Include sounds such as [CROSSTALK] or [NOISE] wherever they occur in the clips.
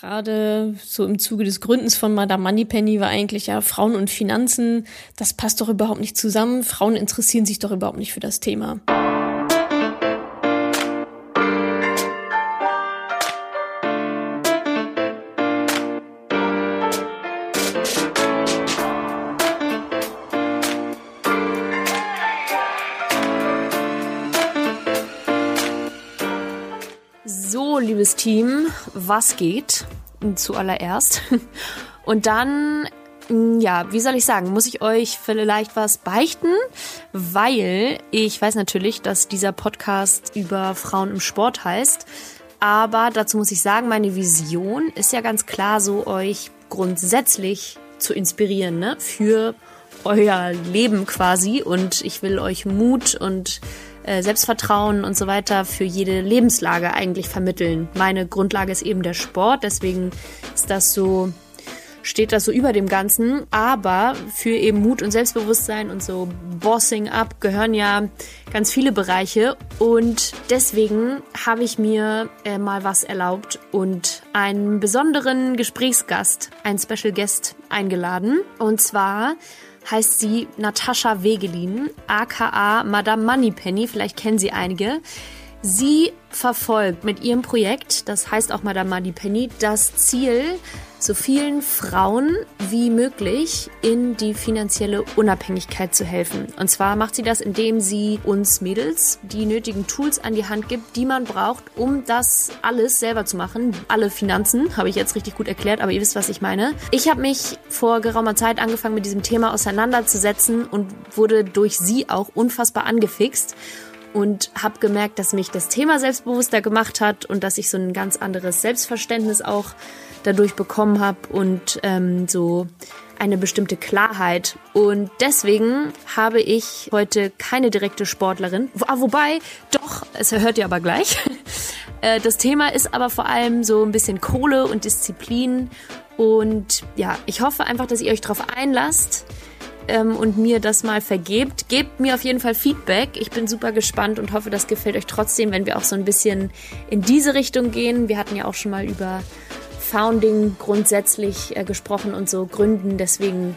Gerade so im Zuge des Gründens von Madame Moneypenny war eigentlich ja Frauen und Finanzen, das passt doch überhaupt nicht zusammen. Frauen interessieren sich doch überhaupt nicht für das Thema. liebes Team, was geht? Zuallererst. [LAUGHS] Und dann, mm, ja, wie soll ich sagen, muss ich euch vielleicht was beichten, weil ich weiß natürlich, dass dieser Podcast über Frauen im Sport heißt. Aber dazu muss ich sagen, meine Vision ist ja ganz klar so, euch grundsätzlich zu inspirieren, ne? Für euer Leben quasi. Und ich will euch Mut und Selbstvertrauen und so weiter für jede Lebenslage eigentlich vermitteln. Meine Grundlage ist eben der Sport, deswegen ist das so steht das so über dem Ganzen. Aber für eben Mut und Selbstbewusstsein und so Bossing up gehören ja ganz viele Bereiche. Und deswegen habe ich mir äh, mal was erlaubt und einen besonderen Gesprächsgast, einen Special Guest eingeladen. Und zwar heißt sie Natascha Wegelin, aka Madame Moneypenny, vielleicht kennen Sie einige. Sie verfolgt mit ihrem Projekt, das heißt auch Madame Moneypenny, das Ziel, so vielen Frauen wie möglich in die finanzielle Unabhängigkeit zu helfen. Und zwar macht sie das, indem sie uns Mädels die nötigen Tools an die Hand gibt, die man braucht, um das alles selber zu machen. Alle Finanzen, habe ich jetzt richtig gut erklärt, aber ihr wisst, was ich meine. Ich habe mich vor geraumer Zeit angefangen, mit diesem Thema auseinanderzusetzen und wurde durch sie auch unfassbar angefixt und habe gemerkt, dass mich das Thema selbstbewusster gemacht hat und dass ich so ein ganz anderes Selbstverständnis auch dadurch bekommen habe und ähm, so eine bestimmte Klarheit. Und deswegen habe ich heute keine direkte Sportlerin. Ah, wobei, doch, es hört ihr aber gleich. [LAUGHS] Äh, das Thema ist aber vor allem so ein bisschen Kohle und Disziplin. Und ja, ich hoffe einfach, dass ihr euch darauf einlasst ähm, und mir das mal vergebt. Gebt mir auf jeden Fall Feedback. Ich bin super gespannt und hoffe, das gefällt euch trotzdem, wenn wir auch so ein bisschen in diese Richtung gehen. Wir hatten ja auch schon mal über Founding grundsätzlich äh, gesprochen und so Gründen. Deswegen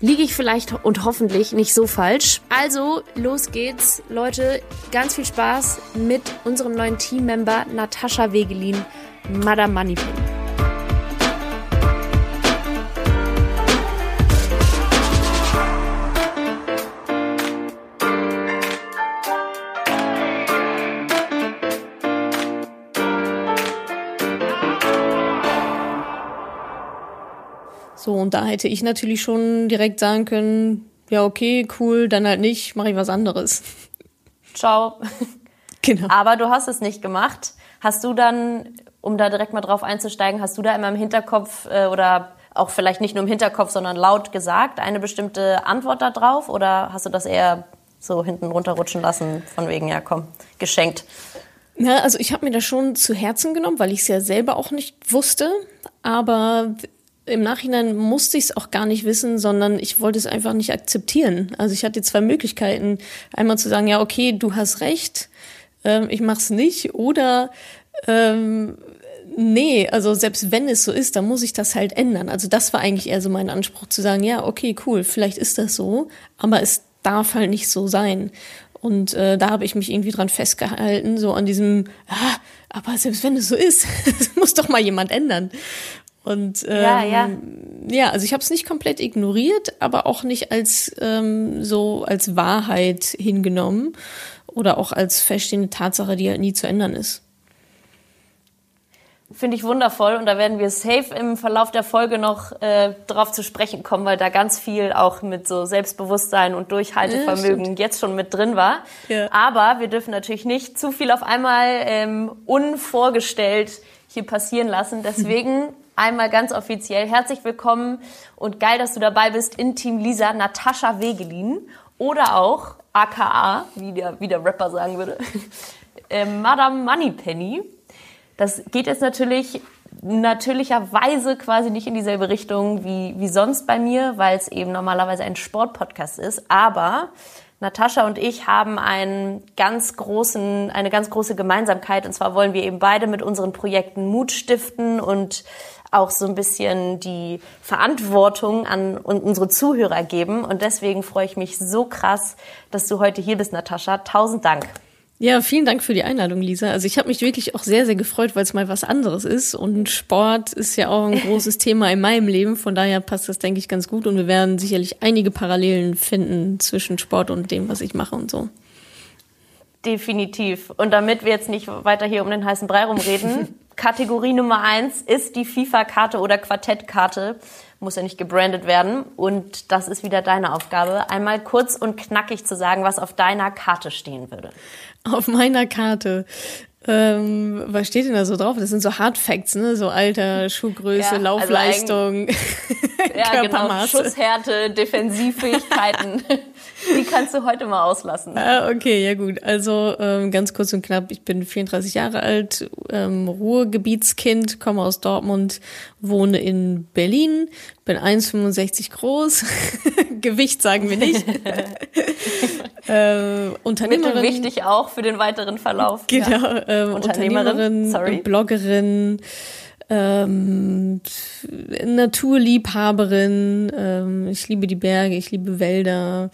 liege ich vielleicht und hoffentlich nicht so falsch. Also, los geht's, Leute. Ganz viel Spaß mit unserem neuen Teammember Natascha Wegelin, Madame Moneypenny. So, und da hätte ich natürlich schon direkt sagen können, ja, okay, cool, dann halt nicht, mache ich was anderes. Ciao. [LAUGHS] Genau. Aber du hast es nicht gemacht. Hast du dann, um da direkt mal drauf einzusteigen, hast du da immer im Hinterkopf äh, oder auch vielleicht nicht nur im Hinterkopf, sondern laut gesagt, eine bestimmte Antwort darauf? Oder hast du das eher so hinten runterrutschen lassen, von wegen, ja komm, geschenkt? Ja, also ich habe mir das schon zu Herzen genommen, weil ich es ja selber auch nicht wusste. Aber im Nachhinein musste ich es auch gar nicht wissen, sondern ich wollte es einfach nicht akzeptieren. Also ich hatte zwei Möglichkeiten. Einmal zu sagen, ja, okay, du hast recht, ähm, ich mach's nicht. Oder ähm, nee, also selbst wenn es so ist, dann muss ich das halt ändern. Also das war eigentlich eher so mein Anspruch, zu sagen, ja, okay, cool, vielleicht ist das so, aber es darf halt nicht so sein. Und äh, da habe ich mich irgendwie dran festgehalten, so an diesem, ah, aber selbst wenn es so ist, [LAUGHS] muss doch mal jemand ändern. Und ähm, ja, ja. ja, also ich habe es nicht komplett ignoriert, aber auch nicht als ähm, so als Wahrheit hingenommen oder auch als feststehende Tatsache, die halt nie zu ändern ist. Finde ich wundervoll und da werden wir safe im Verlauf der Folge noch äh, drauf zu sprechen kommen, weil da ganz viel auch mit so Selbstbewusstsein und Durchhaltevermögen ja, jetzt schon mit drin war. Ja. Aber wir dürfen natürlich nicht zu viel auf einmal ähm, unvorgestellt hier passieren lassen. Deswegen [LAUGHS] einmal ganz offiziell herzlich willkommen und geil, dass du dabei bist in Team Lisa, Natascha Wegelin oder auch aka, wie der, wie der Rapper sagen würde, [LAUGHS] äh, Madame Moneypenny. Das geht jetzt natürlich natürlicherweise quasi nicht in dieselbe Richtung wie, wie sonst bei mir, weil es eben normalerweise ein Sportpodcast ist. Aber Natascha und ich haben einen ganz großen, eine ganz große Gemeinsamkeit. Und zwar wollen wir eben beide mit unseren Projekten Mut stiften und auch so ein bisschen die Verantwortung an unsere Zuhörer geben. Und deswegen freue ich mich so krass, dass du heute hier bist, Natascha. Tausend Dank. Ja, vielen Dank für die Einladung, Lisa. Also ich habe mich wirklich auch sehr, sehr gefreut, weil es mal was anderes ist. Und Sport ist ja auch ein [LAUGHS] großes Thema in meinem Leben. Von daher passt das, denke ich, ganz gut. Und wir werden sicherlich einige Parallelen finden zwischen Sport und dem, was ich mache und so. Definitiv. Und damit wir jetzt nicht weiter hier um den heißen Brei rumreden, [LAUGHS] Kategorie Nummer eins ist die FIFA-Karte oder Quartettkarte. Muss ja nicht gebrandet werden. Und das ist wieder deine Aufgabe, einmal kurz und knackig zu sagen, was auf deiner Karte stehen würde. Auf meiner Karte. Ähm, was steht denn da so drauf? Das sind so Hard Facts, ne? So Alter, [LAUGHS] Schuhgröße, ja, also Laufleistung, also [LAUGHS] ja, genau. Schusshärte, Defensivfähigkeiten. [LAUGHS] Die kannst du heute mal auslassen. Ah, okay, ja gut. Also ähm, ganz kurz und knapp, ich bin 34 Jahre alt, ähm, Ruhrgebietskind, komme aus Dortmund, wohne in Berlin, bin 1,65 groß. [LAUGHS] Gewicht sagen wir nicht. [LAUGHS] äh, Unternehmerin. Wichtig auch für den weiteren Verlauf. Genau. Ja. Ähm, Unternehmerin, Unternehmerin. Bloggerin, ähm, Naturliebhaberin. Ähm, ich liebe die Berge, ich liebe Wälder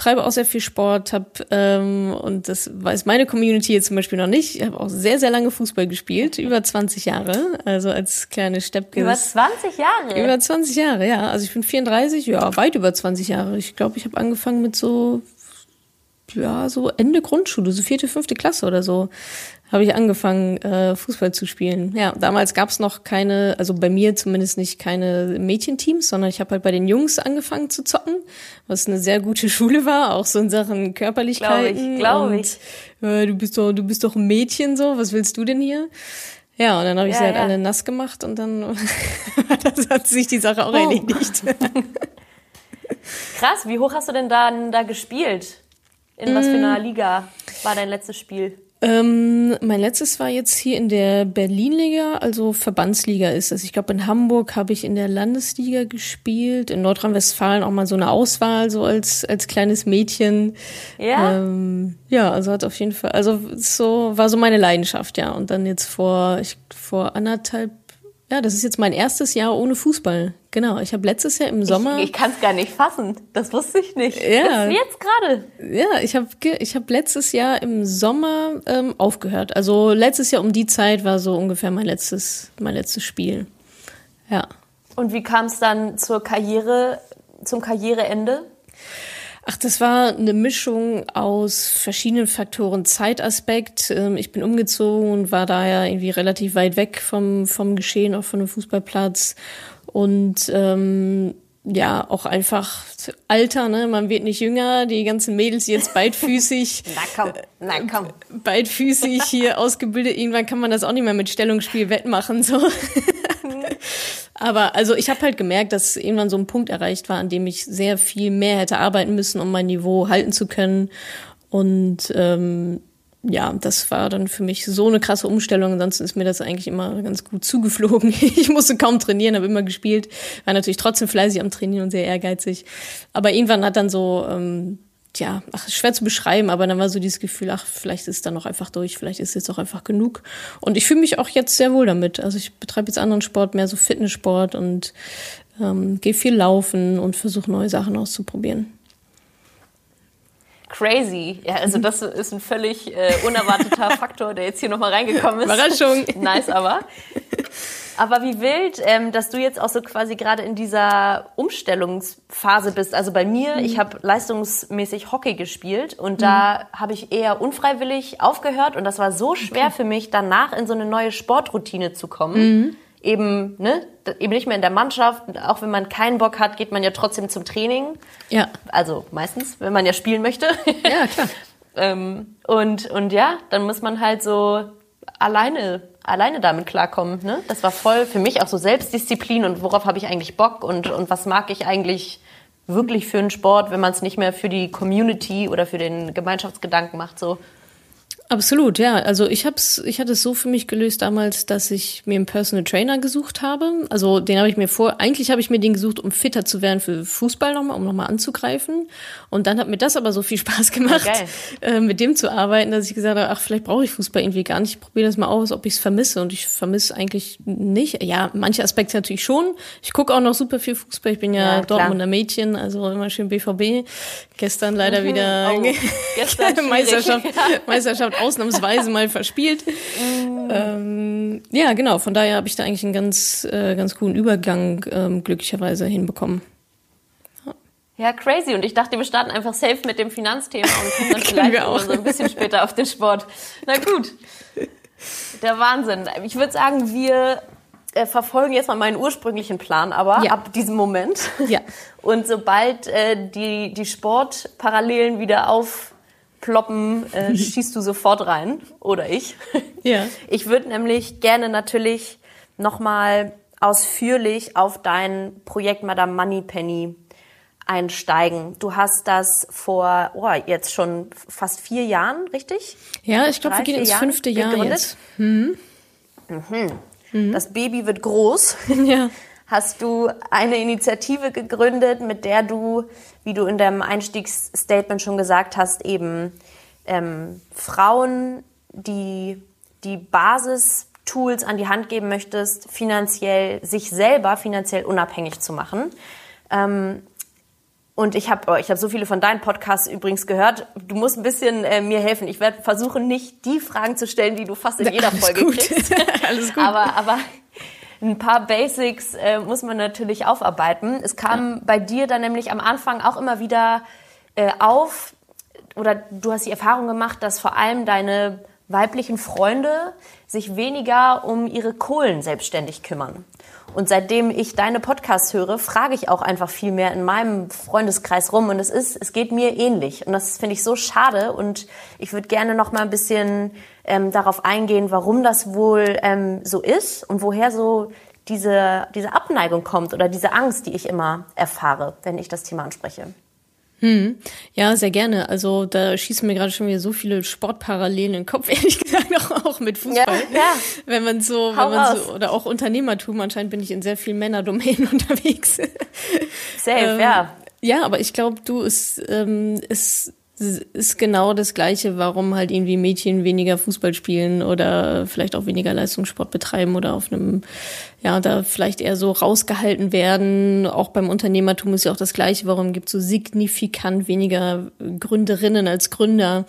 treibe auch sehr viel Sport, hab ähm, und das weiß meine Community jetzt zum Beispiel noch nicht. Ich habe auch sehr, sehr lange Fußball gespielt, über 20 Jahre, also als kleine Steppkind. Über 20 Jahre? Über 20 Jahre, ja. Also ich bin 34, ja, weit über 20 Jahre. Ich glaube, ich habe angefangen mit so ja, so Ende Grundschule, so vierte, fünfte Klasse oder so, habe ich angefangen, äh, Fußball zu spielen. Ja, damals gab es noch keine, also bei mir zumindest nicht keine Mädchenteams, sondern ich habe halt bei den Jungs angefangen zu zocken, was eine sehr gute [LAUGHS] Schule war, auch so in Sachen Körperlichkeiten. Glaube ich, glaube ich. Äh, du bist doch, du bist doch ein Mädchen so, was willst du denn hier? Ja, und dann habe ich ja, sie halt ja. alle nass gemacht und dann [LAUGHS] das hat sich die Sache auch oh. erledigt. [LAUGHS] Krass, wie hoch hast du denn dann da gespielt? In was für einer mm. Liga war dein letztes Spiel? Ähm, mein letztes war jetzt hier in der Berlin-Liga, also Verbandsliga ist das. Ich glaube, in Hamburg habe ich in der Landesliga gespielt, in Nordrhein-Westfalen auch mal so eine Auswahl, so als, als kleines Mädchen. Ja. Ähm, ja, also hat auf jeden Fall, also so, war so meine Leidenschaft, ja. Und dann jetzt vor, ich, vor anderthalb ja, das ist jetzt mein erstes Jahr ohne Fußball. Genau, ich habe letztes Jahr im Sommer. Ich, ich kann es gar nicht fassen. Das wusste ich nicht. Ja. Das jetzt gerade. Ja, ich habe ich hab letztes Jahr im Sommer ähm, aufgehört. Also letztes Jahr um die Zeit war so ungefähr mein letztes mein letztes Spiel. Ja. Und wie kam es dann zur Karriere zum Karriereende? Ach, das war eine Mischung aus verschiedenen Faktoren. Zeitaspekt. Ähm, ich bin umgezogen und war daher irgendwie relativ weit weg vom, vom Geschehen, auch von dem Fußballplatz. Und ähm, ja, auch einfach Alter, ne? Man wird nicht jünger. Die ganzen Mädels jetzt beidfüßig. [LAUGHS] na komm, na komm. Beidfüßig hier ausgebildet. Irgendwann kann man das auch nicht mehr mit Stellungsspiel wettmachen, so. [LAUGHS] Aber also ich habe halt gemerkt, dass irgendwann so ein Punkt erreicht war, an dem ich sehr viel mehr hätte arbeiten müssen, um mein Niveau halten zu können. Und ähm, ja, das war dann für mich so eine krasse Umstellung. Ansonsten ist mir das eigentlich immer ganz gut zugeflogen. [LAUGHS] Ich musste kaum trainieren, habe immer gespielt, war natürlich trotzdem fleißig am Trainieren und sehr ehrgeizig. Aber irgendwann hat dann so ähm, ja, ach, schwer zu beschreiben, aber dann war so dieses Gefühl, ach, vielleicht ist es dann noch einfach durch, vielleicht ist es jetzt auch einfach genug. Und ich fühle mich auch jetzt sehr wohl damit. Also ich betreibe jetzt anderen Sport, mehr so Fitnesssport und ähm, gehe viel laufen und versuche neue Sachen auszuprobieren. Crazy. Ja, also das ist ein völlig äh, unerwarteter [LAUGHS] Faktor, der jetzt hier nochmal reingekommen ist. Überraschung. nice aber. Aber wie wild, ähm, dass du jetzt auch so quasi gerade in dieser Umstellungsphase bist. Also bei mir, mhm. ich habe leistungsmäßig Hockey gespielt und mhm. da habe ich eher unfreiwillig aufgehört und das war so schwer okay. für mich, danach in so eine neue Sportroutine zu kommen. Mhm. Eben, ne, eben nicht mehr in der Mannschaft. Auch wenn man keinen Bock hat, geht man ja trotzdem zum Training. Ja. Also meistens, wenn man ja spielen möchte. Ja, klar. [LAUGHS] ähm, und, und ja, dann muss man halt so alleine alleine damit klarkommen. Ne? Das war voll für mich auch so Selbstdisziplin und worauf habe ich eigentlich Bock und, und was mag ich eigentlich wirklich für einen Sport, wenn man es nicht mehr für die Community oder für den Gemeinschaftsgedanken macht. So. Absolut, ja. Also ich hab's, ich hatte es so für mich gelöst damals, dass ich mir einen Personal Trainer gesucht habe. Also den habe ich mir vor, eigentlich habe ich mir den gesucht, um fitter zu werden für Fußball nochmal, um nochmal anzugreifen. Und dann hat mir das aber so viel [LAUGHS] Spaß gemacht, ja, äh, mit dem zu arbeiten, dass ich gesagt habe, ach, vielleicht brauche ich Fußball irgendwie gar nicht. Ich probiere das mal aus, ob ich es vermisse. Und ich vermisse eigentlich nicht. Ja, manche Aspekte natürlich schon. Ich gucke auch noch super viel Fußball. Ich bin ja, ja Dortmunder Mädchen, also immer schön BVB. Gestern leider mhm. wieder oh, [LAUGHS] gestern Meisterschaft, [LAUGHS] Meisterschaft ausnahmsweise mal verspielt. [LAUGHS] ähm, ja, genau. Von daher habe ich da eigentlich einen ganz, äh, ganz coolen Übergang ähm, glücklicherweise hinbekommen. Ja. crazy. Und ich dachte, wir starten einfach safe mit dem Finanzthema und kommen dann [LAUGHS] vielleicht auch. so ein bisschen später auf den Sport. Na gut. Der Wahnsinn. Ich würde sagen, wir äh, verfolgen jetzt mal meinen ursprünglichen Plan, aber ja. ab diesem Moment. Ja. [LAUGHS] Und sobald äh, die, die Sportparallelen wieder auf ploppen, äh, [LAUGHS] schießt du sofort rein. Oder ich. [LAUGHS] Ja. Ich würde nämlich gerne natürlich nochmal ausführlich auf dein Projekt Madame Moneypenny einsteigen. Du hast das vor oh, jetzt schon fast vier Jahren, richtig? Ja, ich glaube, wir gehen ins fünfte Jahr gegründet. jetzt. Mhm. Mhm. Mhm. Das Baby wird groß. [LAUGHS] Ja. Hast du eine Initiative gegründet, mit der du wie du in deinem Einstiegsstatement schon gesagt hast, eben ähm, Frauen, die die Basistools an die Hand geben möchtest, finanziell sich selber finanziell unabhängig zu machen. Ähm, und ich habe oh, ich hab so viele von deinen Podcasts übrigens gehört. Du musst ein bisschen äh, mir helfen. Ich werde versuchen, nicht die Fragen zu stellen, die du fast in jeder Folge gut. kriegst. [LAUGHS] Alles gut. Aber, aber ein paar Basics äh, muss man natürlich aufarbeiten. Es kam ja. bei dir dann nämlich am Anfang auch immer wieder äh, auf, oder du hast die Erfahrung gemacht, dass vor allem deine weiblichen Freunde sich weniger um ihre Kohlen selbstständig kümmern. Und seitdem ich deine Podcasts höre, frage ich auch einfach viel mehr in meinem Freundeskreis rum. Und es ist, es geht mir ähnlich. Und das finde ich so schade. Und ich würde gerne noch mal ein bisschen ähm, darauf eingehen, warum das wohl ähm, so ist und woher so diese, diese Abneigung kommt oder diese Angst, die ich immer erfahre, wenn ich das Thema anspreche. Hm. Ja, sehr gerne. Also da schießen mir gerade schon wieder so viele Sportparallelen in den Kopf, [LAUGHS] ehrlich gesagt, auch, auch mit Fußball. Ja, [LAUGHS] ja. Wenn man so, Hau wenn man raus. so, oder auch Unternehmertum, anscheinend bin ich in sehr vielen Männerdomänen [LAUGHS] unterwegs. Safe, ähm, ja. Ja, aber ich glaube, du, es, ähm, es ist genau das Gleiche, warum halt irgendwie Mädchen weniger Fußball spielen oder vielleicht auch weniger Leistungssport betreiben oder auf einem, ja, da vielleicht eher so rausgehalten werden. Auch beim Unternehmertum ist ja auch das Gleiche, warum gibt es so signifikant weniger Gründerinnen als Gründer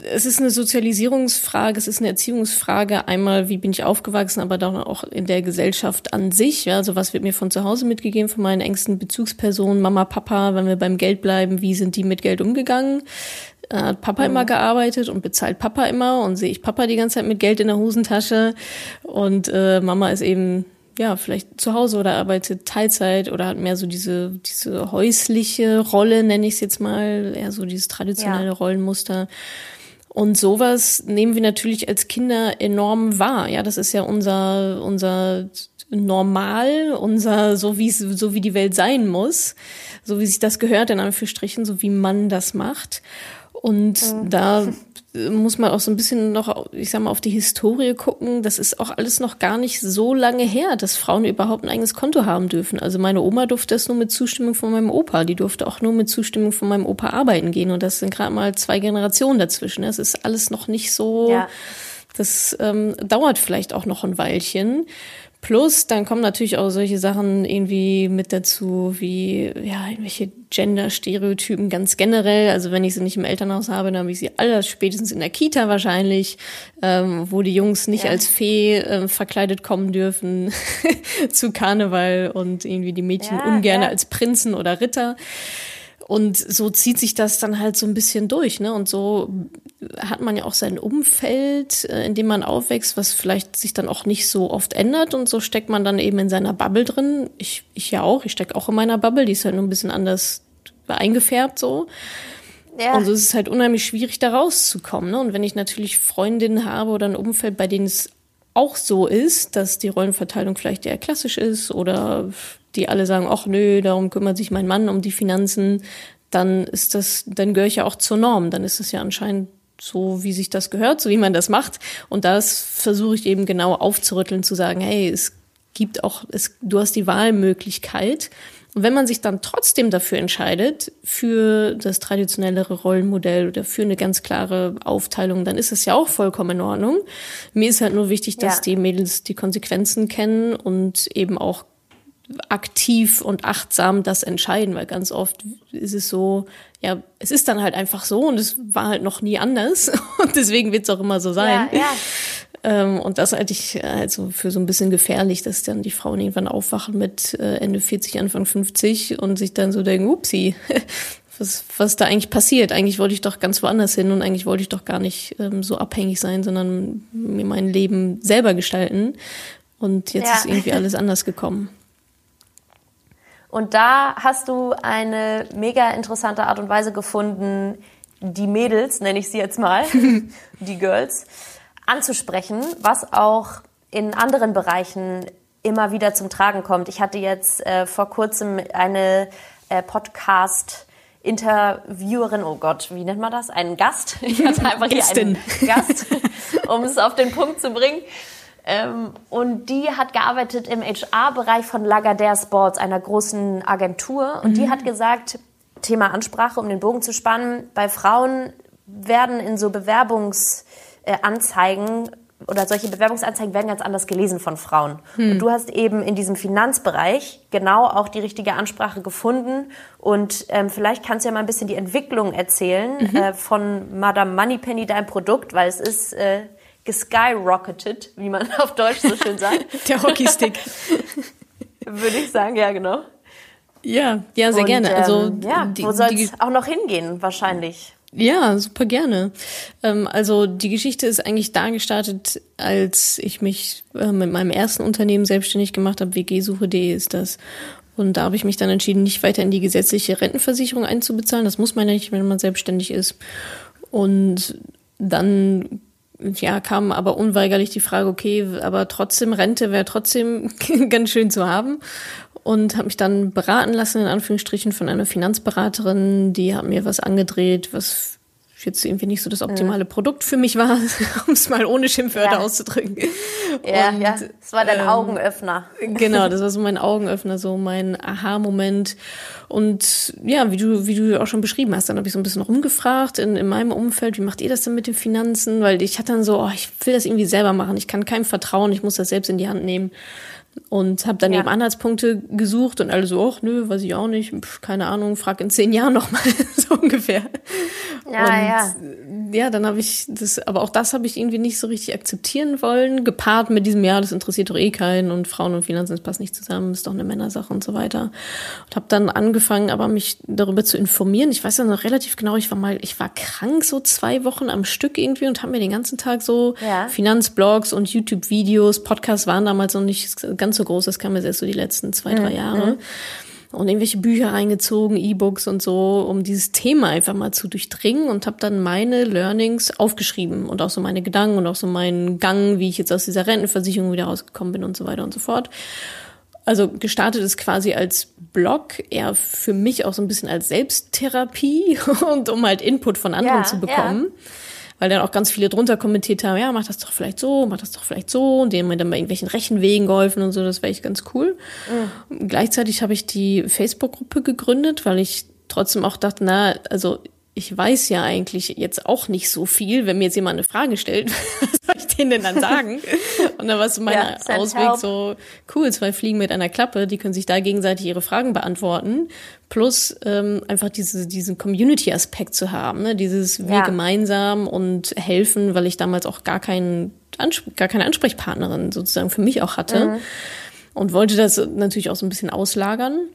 es ist eine Sozialisierungsfrage, es ist eine Erziehungsfrage. Einmal, wie bin ich aufgewachsen, aber dann auch in der Gesellschaft an sich. Ja, also was wird mir von zu Hause mitgegeben, von meinen engsten Bezugspersonen, Mama, Papa, wenn wir beim Geld bleiben, wie sind die mit Geld umgegangen? Äh, hat Papa mhm. immer gearbeitet und bezahlt Papa immer und sehe ich Papa die ganze Zeit mit Geld in der Hosentasche und äh, Mama ist eben ja, vielleicht zu Hause oder arbeitet Teilzeit oder hat mehr so diese, diese häusliche Rolle, nenne ich es jetzt mal, eher so dieses traditionelle ja. Rollenmuster. Und sowas nehmen wir natürlich als Kinder enorm wahr. Ja, das ist ja unser, unser Normal, unser, so wie es, so wie die Welt sein muss, so wie sich das gehört, in Anführungsstrichen, so wie man das macht. Und mhm. da [LAUGHS] muss man auch so ein bisschen noch, ich sag mal, auf die Historie gucken. Das ist auch alles noch gar nicht so lange her, dass Frauen überhaupt ein eigenes Konto haben dürfen. Also meine Oma durfte das nur mit Zustimmung von meinem Opa. Die durfte auch nur mit Zustimmung von meinem Opa arbeiten gehen. Und das sind gerade mal zwei Generationen dazwischen. Das ist alles noch nicht so. Ja. Das ähm, dauert vielleicht auch noch ein Weilchen. Plus, dann kommen natürlich auch solche Sachen irgendwie mit dazu, wie ja, irgendwelche Gender-Stereotypen ganz generell. Also wenn ich sie nicht im Elternhaus habe, dann habe ich sie alle spätestens in der Kita wahrscheinlich, ähm, wo die Jungs nicht ja. als Fee äh, verkleidet kommen dürfen [LAUGHS] zu Karneval und irgendwie die Mädchen ja, ungern ja. als Prinzen oder Ritter. Und so zieht sich das dann halt so ein bisschen durch, ne? Und so hat man ja auch sein Umfeld, äh, in dem man aufwächst, was vielleicht sich dann auch nicht so oft ändert. Und so steckt man dann eben in seiner Bubble drin. Ich, ich ja auch, ich stecke auch in meiner Bubble, die ist halt nur ein bisschen anders eingefärbt so. Ja. Und so ist es halt unheimlich schwierig, da rauszukommen. Ne? Und wenn ich natürlich Freundinnen habe oder ein Umfeld, bei denen es auch so ist, dass die Rollenverteilung vielleicht eher klassisch ist oder die alle sagen, ach nö, darum kümmert sich mein Mann um die Finanzen, dann ist das, dann gehöre ich ja auch zur Norm. Dann ist es ja anscheinend so wie sich das gehört, so wie man das macht. Und das versuche ich eben genau aufzurütteln, zu sagen, hey, es gibt auch, es, du hast die Wahlmöglichkeit. Und wenn man sich dann trotzdem dafür entscheidet, für das traditionellere Rollenmodell oder für eine ganz klare Aufteilung, dann ist es ja auch vollkommen in Ordnung. Mir ist halt nur wichtig, dass ja. die Mädels die Konsequenzen kennen und eben auch aktiv und achtsam das entscheiden, weil ganz oft ist es so, ja, es ist dann halt einfach so und es war halt noch nie anders [LAUGHS] und deswegen wird es auch immer so sein. Ja, ja. Ähm, und das halte ich also für so ein bisschen gefährlich, dass dann die Frauen irgendwann aufwachen mit äh, Ende 40, Anfang 50 und sich dann so denken, upsi, [LAUGHS] was, was da eigentlich passiert. Eigentlich wollte ich doch ganz woanders hin und eigentlich wollte ich doch gar nicht ähm, so abhängig sein, sondern mir mein Leben selber gestalten. Und jetzt ja. ist irgendwie [LAUGHS] alles anders gekommen. Und da hast du eine mega interessante Art und Weise gefunden, die Mädels, nenne ich sie jetzt mal, [LAUGHS] die Girls, anzusprechen, was auch in anderen Bereichen immer wieder zum Tragen kommt. Ich hatte jetzt äh, vor kurzem eine äh, Podcast Interviewerin, oh Gott, wie nennt man das? Einen Gast. [LAUGHS] Ich hatte einfach hier einen Gast, um es auf den Punkt zu bringen. Ähm, und die hat gearbeitet im HR-Bereich von Lagardère Sports, einer großen Agentur. Und mhm. die hat gesagt, Thema Ansprache, um den Bogen zu spannen, bei Frauen werden in so Bewerbungsanzeigen oder solche Bewerbungsanzeigen werden ganz anders gelesen von Frauen. Hm. Und du hast eben in diesem Finanzbereich genau auch die richtige Ansprache gefunden. Und ähm, vielleicht kannst du ja mal ein bisschen die Entwicklung erzählen mhm. äh, von Madame Moneypenny, dein Produkt, weil es ist äh, geskyrocketed, wie man [LAUGHS] auf Deutsch so schön sagt. [LAUGHS] Der Hockeystick. [LAUGHS] Würde ich sagen, ja, genau. Ja, ja, sehr Und, gerne. Also, ähm, ja, die, wo soll es auch noch hingehen, wahrscheinlich? Ja, super gerne. Ähm, also die Geschichte ist eigentlich da gestartet, als ich mich äh, mit meinem ersten Unternehmen selbstständig gemacht habe. WG-Suche.de ist das. Und da habe ich mich dann entschieden, nicht weiter in die gesetzliche Rentenversicherung einzubezahlen. Das muss man ja nicht, wenn man selbstständig ist. Und dann ja, kam aber unweigerlich die Frage, okay, aber trotzdem Rente wäre trotzdem [LAUGHS] ganz schön zu haben. Und habe mich dann beraten lassen, in Anführungsstrichen, von einer Finanzberaterin, die hat mir was angedreht, was jetzt irgendwie nicht so das optimale Produkt für mich war, [LAUGHS] um es mal ohne Schimpfwörter ja. auszudrücken. Ja, und, ja, das war dein ähm, Augenöffner. Genau, das [LAUGHS] war so mein Augenöffner, so mein Aha-Moment. Und ja, wie du, wie du auch schon beschrieben hast, dann habe ich so ein bisschen rumgefragt in, in meinem Umfeld, wie macht ihr das denn mit den Finanzen? Weil ich hatte dann so, oh, ich will das irgendwie selber machen, ich kann keinem vertrauen, ich muss das selbst in die Hand nehmen und habe dann ja. eben Anhaltspunkte gesucht und alle so, ach nö, weiß ich auch nicht, Pff, keine Ahnung, frag in zehn Jahren nochmal, [LAUGHS] so ungefähr. Ja, und ja. ja, dann habe ich das, aber auch das habe ich irgendwie nicht so richtig akzeptieren wollen, gepaart mit diesem, ja, das interessiert doch eh keinen und Frauen und Finanzen, das passt nicht zusammen, ist doch eine Männersache und so weiter. Und habe dann angefangen, aber mich darüber zu informieren. Ich weiß ja noch relativ genau, ich war mal, ich war krank so zwei Wochen am Stück irgendwie und habe mir den ganzen Tag so ja. Finanzblogs und YouTube-Videos, Podcasts waren damals noch nicht ganz so groß, das kam jetzt erst so die letzten zwei, drei mhm. Jahre. Und irgendwelche Bücher reingezogen, E-Books und so, um dieses Thema einfach mal zu durchdringen und habe dann meine Learnings aufgeschrieben und auch so meine Gedanken und auch so meinen Gang, wie ich jetzt aus dieser Rentenversicherung wieder rausgekommen bin und so weiter und so fort. Also gestartet ist quasi als Blog, eher für mich auch so ein bisschen als Selbsttherapie [LAUGHS] und um halt Input von anderen ja, zu bekommen. Ja weil dann auch ganz viele drunter kommentiert haben, ja, mach das doch vielleicht so, mach das doch vielleicht so und denen mir dann bei irgendwelchen Rechenwegen geholfen und so, das wäre echt ganz cool. Mhm. Gleichzeitig habe ich die Facebook-Gruppe gegründet, weil ich trotzdem auch dachte, na, also ich weiß ja eigentlich jetzt auch nicht so viel, wenn mir jetzt jemand eine Frage stellt, [LAUGHS] was soll ich denen denn dann sagen? Und dann war so mein ja, Ausweg so, cool, zwei Fliegen mit einer Klappe, die können sich da gegenseitig ihre Fragen beantworten, plus ähm, einfach diese, diesen Community-Aspekt zu haben, ne? dieses wir ja. gemeinsam und helfen, weil ich damals auch gar, keinen, gar keine Ansprechpartnerin sozusagen für mich auch hatte mhm. und wollte das natürlich auch so ein bisschen auslagern.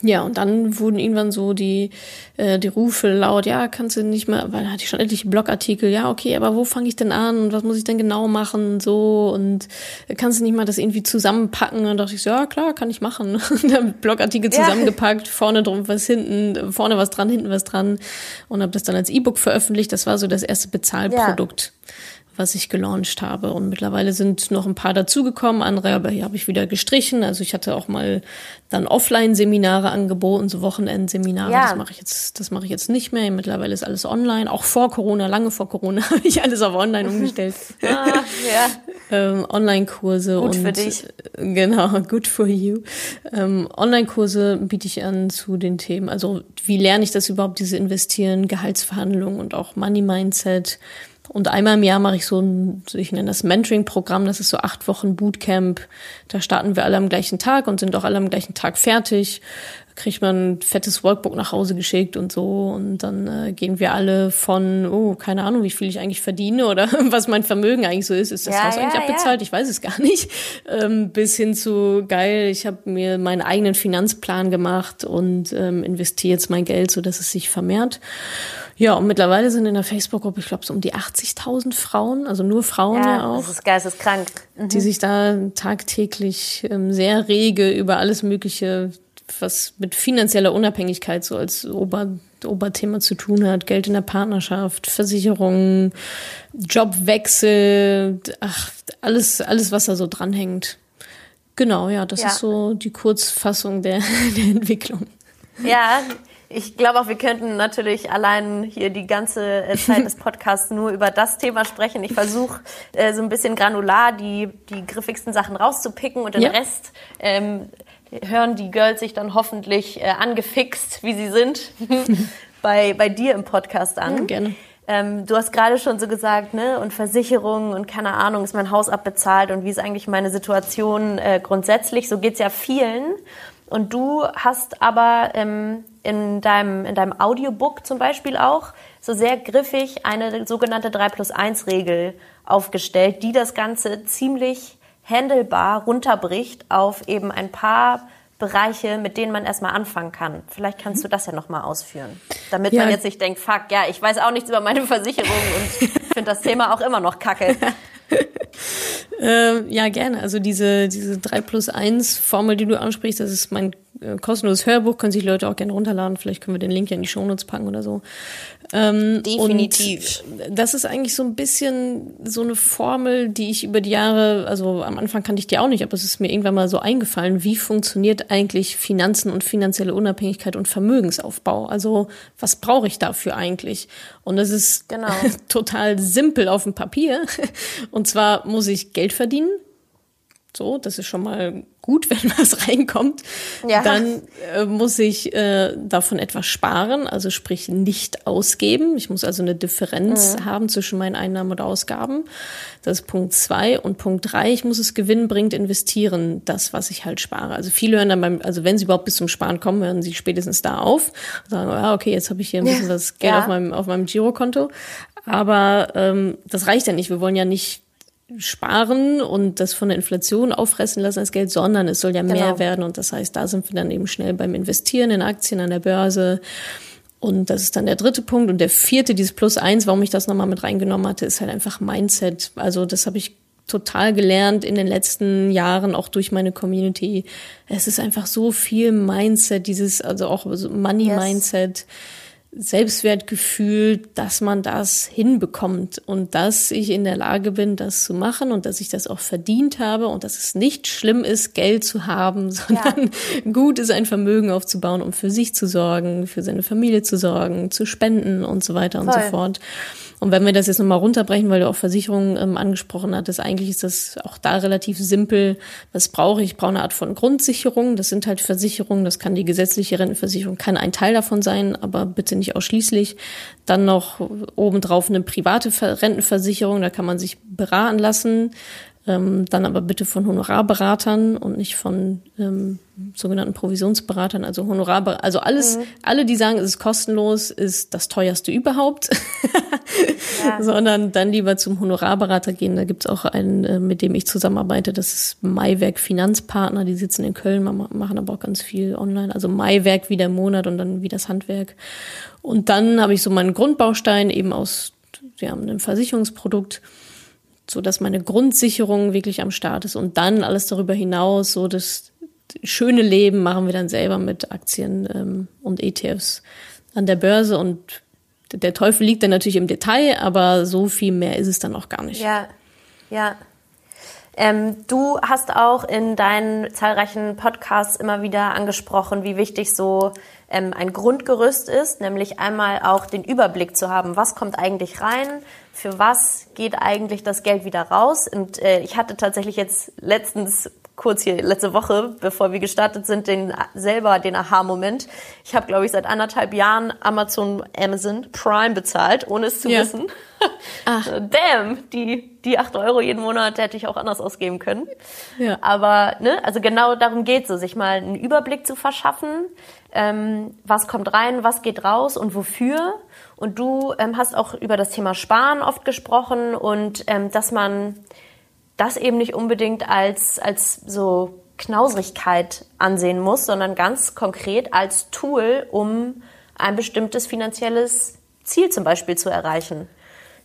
Ja, und dann wurden irgendwann so die, äh, die Rufe laut, ja, kannst du nicht mehr, weil hatte ich schon etliche Blogartikel, ja, okay, aber wo fange ich denn an und was muss ich denn genau machen und so und kannst du nicht mal das irgendwie zusammenpacken? Und dann dachte ich so, ja, klar, kann ich machen. [LAUGHS] dann Blogartikel zusammengepackt, ja. vorne drum was hinten, vorne was dran, hinten was dran und habe das dann als E-Book veröffentlicht. Das war so das erste Bezahlprodukt. Ja was ich gelauncht habe. Und mittlerweile sind noch ein paar dazugekommen, andere aber hier habe ich wieder gestrichen. Also ich hatte auch mal dann Offline-Seminare angeboten, so Wochenendseminare. Ja. Das mache ich jetzt, das mache ich jetzt nicht mehr. Mittlerweile ist alles online. Auch vor Corona, lange vor Corona, [LAUGHS] habe ich alles auf online umgestellt. ah, [LAUGHS] ja. ähm, Online-Kurse und für dich. genau, [LAUGHS] good for you. Ähm, Online-Kurse biete ich an zu den Themen. Also wie lerne ich das überhaupt, diese Investieren, Gehaltsverhandlungen und auch Money Mindset. Und einmal im Jahr mache ich so ein, ich nenne das Mentoring-Programm, das ist so acht Wochen Bootcamp. Da starten wir alle am gleichen Tag und sind auch alle am gleichen Tag fertig. Da kriegt man ein fettes Workbook nach Hause geschickt und so. Und dann äh, gehen wir alle von, oh, keine Ahnung, wie viel ich eigentlich verdiene oder [LAUGHS] was mein Vermögen eigentlich so ist. Ist das ja, Haus ja, eigentlich abbezahlt? Ja. Ich weiß es gar nicht. Ähm, bis hin zu, geil, ich habe mir meinen eigenen Finanzplan gemacht und ähm, investiere jetzt mein Geld, so dass es sich vermehrt. Ja, und mittlerweile sind in der Facebook-Gruppe, ich glaube, so um die 80.000 Frauen, also nur Frauen ja, ja auch. Das ist geisteskrank. Mhm. Die sich da tagtäglich ähm, sehr rege über alles Mögliche, was mit finanzieller Unabhängigkeit so als Ober, Oberthema zu tun hat. Geld in der Partnerschaft, Versicherungen, Jobwechsel, ach, alles, alles, was da so dranhängt. Genau, ja, das ja. ist so die Kurzfassung der, [LAUGHS] der Entwicklung. Ja, ich glaube auch, wir könnten natürlich allein hier die ganze äh, Zeit [LAUGHS] des Podcasts nur über das Thema sprechen. Ich versuche äh, so ein bisschen granular die, die griffigsten Sachen rauszupicken und den ja. Rest ähm, hören die Girls sich dann hoffentlich äh, angefixt, wie sie sind, [LAUGHS] bei, bei dir im Podcast an. Ja, gerne. Ähm, du hast gerade schon so gesagt, ne, und Versicherungen und keine Ahnung, ist mein Haus abbezahlt und wie ist eigentlich meine Situation äh, grundsätzlich? So geht's ja vielen. Und du hast aber ähm, in, deinem, in deinem Audiobook zum Beispiel auch so sehr griffig eine sogenannte 3 plus 1 Regel aufgestellt, die das Ganze ziemlich handelbar runterbricht auf eben ein paar Bereiche, mit denen man erstmal anfangen kann. Vielleicht kannst du das ja nochmal ausführen, damit ja. man jetzt nicht denkt, fuck, ja, ich weiß auch nichts über meine Versicherung und finde das Thema auch immer noch kacke. [LAUGHS] [LAUGHS] äh, ja, gerne. Also diese, diese 3 plus 1 Formel, die du ansprichst, das ist mein äh, kostenloses Hörbuch, können sich Leute auch gerne runterladen. Vielleicht können wir den Link ja in die Shownotes packen oder so. Ähm, Definitiv. das ist eigentlich so ein bisschen so eine Formel, die ich über die Jahre, also am Anfang kannte ich die auch nicht, aber es ist mir irgendwann mal so eingefallen, wie funktioniert eigentlich Finanzen und finanzielle Unabhängigkeit und Vermögensaufbau? Also was brauche ich dafür eigentlich? Und das ist genau. [LAUGHS] total simpel auf dem Papier. Und zwar muss ich Geld verdienen, so, das ist schon mal gut, [LAUGHS] wenn was reinkommt. Ja. Dann äh, muss ich äh, davon etwas sparen, also sprich nicht ausgeben. Ich muss also eine Differenz mhm. haben zwischen meinen Einnahmen und Ausgaben. Das ist Punkt zwei. Und Punkt drei, ich muss es gewinnbringend investieren, das, was ich halt spare. Also viele hören dann beim, also wenn sie überhaupt bis zum Sparen kommen, hören sie spätestens da auf und sagen, ja, okay, jetzt habe ich hier ein bisschen ja. das Geld ja. auf meinem, auf meinem Girokonto. Aber ähm, das reicht ja nicht. Wir wollen ja nicht sparen und das von der Inflation auffressen lassen als Geld, sondern es soll ja genau. mehr werden. Und das heißt, da sind wir dann eben schnell beim Investieren in Aktien an der Börse. Und das ist dann der dritte Punkt. Und der vierte, dieses Plus eins, warum ich das nochmal mit reingenommen hatte, ist halt einfach Mindset. Also das habe ich total gelernt in den letzten Jahren, auch durch meine Community. Es ist einfach so viel Mindset, dieses, also auch Money-Mindset. Yes Selbstwertgefühl, dass man das hinbekommt und dass ich in der Lage bin, das zu machen und dass ich das auch verdient habe und dass es nicht schlimm ist, Geld zu haben, [LAUGHS] sondern ja. gut ist, ein Vermögen aufzubauen, um für sich zu sorgen, für seine Familie zu sorgen, zu spenden und so weiter Voll. und so fort. Und wenn wir das jetzt nochmal runterbrechen, weil du auch Versicherungen ähm, angesprochen hattest, eigentlich ist das auch da relativ simpel. Was brauche ich? Ich brauche eine Art von Grundsicherung. Das sind halt Versicherungen. Das kann die gesetzliche Rentenversicherung, kann ein Teil davon sein, aber bitte nicht ausschließlich. Dann noch obendrauf eine private Rentenversicherung. Da kann man sich beraten lassen. Ähm, dann aber bitte von Honorarberatern und nicht von ähm, sogenannten Provisionsberatern, also Honorarberater. Also alles, mhm. alle, die sagen, es ist kostenlos, ist das teuerste überhaupt. ja. [LAUGHS] Sondern dann lieber zum Honorarberater gehen. Da gibt's auch einen, äh, mit dem ich zusammenarbeite. Das ist Maiwerk Finanzpartner. Die sitzen in Köln, machen aber auch ganz viel online. Also Maiwerk wie der Monat und dann wie das Handwerk. Und dann habe ich so meinen Grundbaustein eben aus ja, einem Versicherungsprodukt so dass meine Grundsicherung wirklich am Start ist und dann alles darüber hinaus, so das schöne Leben machen wir dann selber mit Aktien ähm, und ETFs an der Börse und der Teufel liegt dann natürlich im Detail, aber so viel mehr ist es dann auch gar nicht. Ja, ja. Ähm, du hast auch in deinen zahlreichen Podcasts immer wieder angesprochen, wie wichtig so ähm, ein Grundgerüst ist, nämlich einmal auch den Überblick zu haben, was kommt eigentlich rein, für was geht eigentlich das Geld wieder raus. Und äh, ich hatte tatsächlich jetzt letztens kurz hier letzte Woche, bevor wir gestartet sind, den selber den Aha-Moment. Ich habe, glaube ich, seit anderthalb Jahren Amazon Amazon Prime bezahlt, ohne es zu ja. wissen. [LAUGHS] Ach. Damn, die, die acht Euro jeden Monat hätte ich auch anders ausgeben können. Ja. Aber, ne, also genau darum geht es, sich mal einen Überblick zu verschaffen. Ähm, was kommt rein, was geht raus und wofür. Und du ähm, hast auch über das Thema Sparen oft gesprochen und ähm, dass man das eben nicht unbedingt als, als so Knauserigkeit ansehen muss, sondern ganz konkret als Tool, um ein bestimmtes finanzielles Ziel zum Beispiel zu erreichen.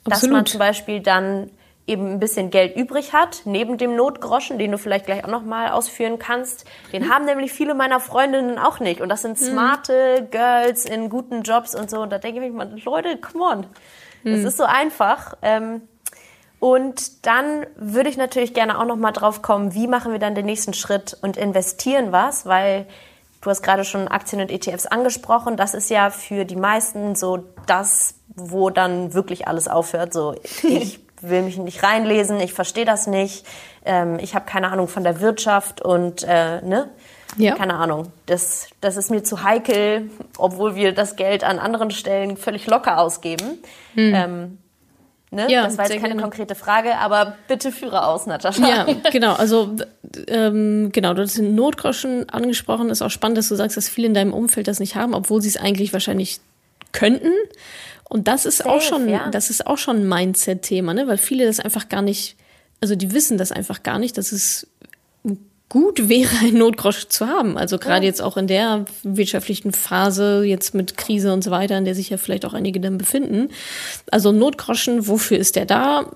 Absolut. Dass man zum Beispiel dann eben ein bisschen Geld übrig hat, neben dem Notgroschen, den du vielleicht gleich auch nochmal ausführen kannst. Den mhm. haben nämlich viele meiner Freundinnen auch nicht. Und das sind mhm. smarte mhm. Girls in guten Jobs und so. Und da denke ich mir, Leute, come on. Mhm. Es ist so einfach. Ähm, und dann würde ich natürlich gerne auch noch mal drauf kommen, wie machen wir dann den nächsten Schritt und investieren was, weil du hast gerade schon Aktien und ETFs angesprochen. Das ist ja für die meisten so das, wo dann wirklich alles aufhört. So, [LAUGHS] ich will mich nicht reinlesen, ich verstehe das nicht, ähm, ich habe keine Ahnung von der Wirtschaft und äh, ne, ja. keine Ahnung. Das, das ist mir zu heikel, obwohl wir das Geld an anderen Stellen völlig locker ausgeben. Hm. Ähm, Ne? Ja, das war jetzt keine gerne. konkrete Frage, aber bitte führe aus, Natascha. Ja, genau. Also ähm, genau, du hast den Notgroschen angesprochen. Ist auch spannend, dass du sagst, dass viele in deinem Umfeld das nicht haben, obwohl sie es eigentlich wahrscheinlich könnten. Und das ist Safe, auch schon, ja. das ist auch schon ein Mindset-Thema, ne? Weil viele das einfach gar nicht, also die wissen das einfach gar nicht, dass es gut wäre, [LAUGHS] ein Notgrosch zu haben. Also gerade ja. jetzt auch in der wirtschaftlichen Phase, jetzt mit Krise und so weiter, in der sich ja vielleicht auch einige dann befinden. Also Notgroschen, wofür ist der da?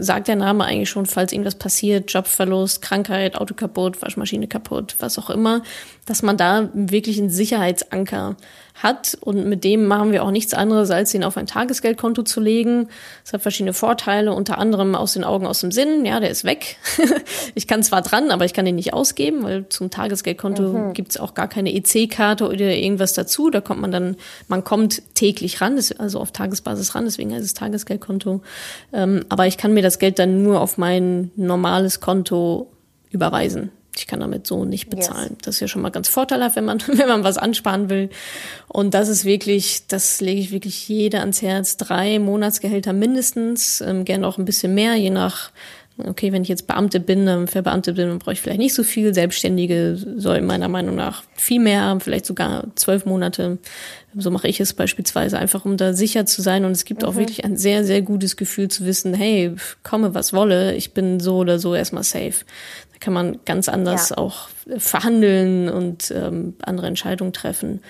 Sagt der Name eigentlich schon, falls irgendwas passiert, Jobverlust, Krankheit, Auto kaputt, Waschmaschine kaputt, was auch immer, dass man da wirklich einen Sicherheitsanker hat. Und mit dem machen wir auch nichts anderes, als ihn auf ein Tagesgeldkonto zu legen. Es hat verschiedene Vorteile, unter anderem aus den Augen, aus dem Sinn. Ja, der ist weg. [LAUGHS] ich kann zwar dran, aber ich kann den nicht ausgeben, weil zum Tagesgeldkonto mhm. gibt's auch gar keine EC-Karte oder irgendwas dazu. Da kommt man dann, man kommt täglich ran, also auf Tagesbasis ran, deswegen heißt es Tagesgeldkonto. Ähm, aber ich kann mir das Geld dann nur auf mein normales Konto überweisen ich kann damit so nicht bezahlen. Yes. Das ist ja schon mal ganz vorteilhaft, wenn man, [LAUGHS] wenn man was ansparen will. Und das ist wirklich, das lege ich wirklich jeder ans Herz. Drei Monatsgehälter mindestens, ähm, gerne auch ein bisschen mehr, je nach okay, wenn ich jetzt Beamte bin, dann verbeamtet bin, dann brauche ich vielleicht nicht so viel. Selbstständige sollen meiner Meinung nach viel mehr haben, vielleicht sogar zwölf Monate. So mache ich es beispielsweise einfach, um da sicher zu sein. Und es gibt mhm. auch wirklich ein sehr, sehr gutes Gefühl zu wissen, hey, komme was wolle, ich bin so oder so erstmal safe kann man ganz anders ja. auch verhandeln und ähm, andere Entscheidungen treffen.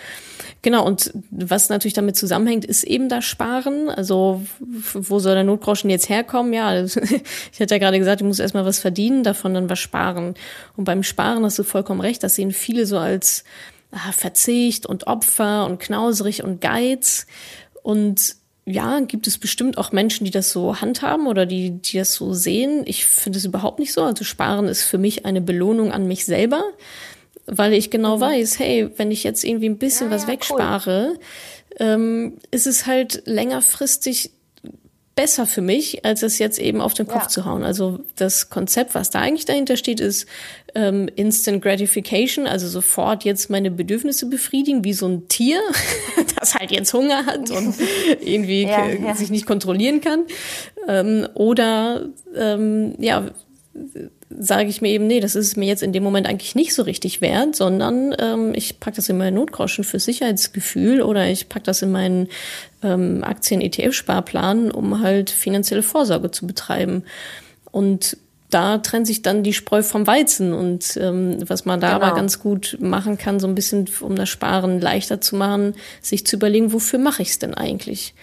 Genau, und was natürlich damit zusammenhängt, ist eben das Sparen. Also wo soll der Notgroschen jetzt herkommen? Ja, [LAUGHS] ich hatte ja gerade gesagt, ich muss erstmal was verdienen, davon dann was sparen. Und beim Sparen hast du vollkommen recht, das sehen viele so als ah, Verzicht und Opfer und knauserig und Geiz. Und ja, gibt es bestimmt auch Menschen, die das so handhaben oder die, die das so sehen. Ich finde es überhaupt nicht so. Also Sparen ist für mich eine Belohnung an mich selber, weil ich genau mhm. weiß, hey, wenn ich jetzt irgendwie ein bisschen ja, was ja, wegspare, cool. ähm, ist es halt längerfristig besser für mich, als es jetzt eben auf den Kopf ja. zu hauen. Also das Konzept, was da eigentlich dahinter steht, ist ähm, Instant Gratification, also sofort jetzt meine Bedürfnisse befriedigen, wie so ein Tier, [LAUGHS] das halt jetzt Hunger hat und [LAUGHS] irgendwie ja, ja. sich nicht kontrollieren kann. Ähm, oder ähm, ja, sage ich mir eben, nee, das ist mir jetzt in dem Moment eigentlich nicht so richtig wert, sondern ähm, ich pack das in meinen Notgroschen für Sicherheitsgefühl oder ich pack das in meinen ähm, Aktien-ETF-Sparplan, um halt finanzielle Vorsorge zu betreiben. Und da trennt sich dann die Spreu vom Weizen und ähm, was man da genau. aber ganz gut machen kann, so ein bisschen, um das Sparen leichter zu machen, sich zu überlegen, wofür mache ich es denn eigentlich?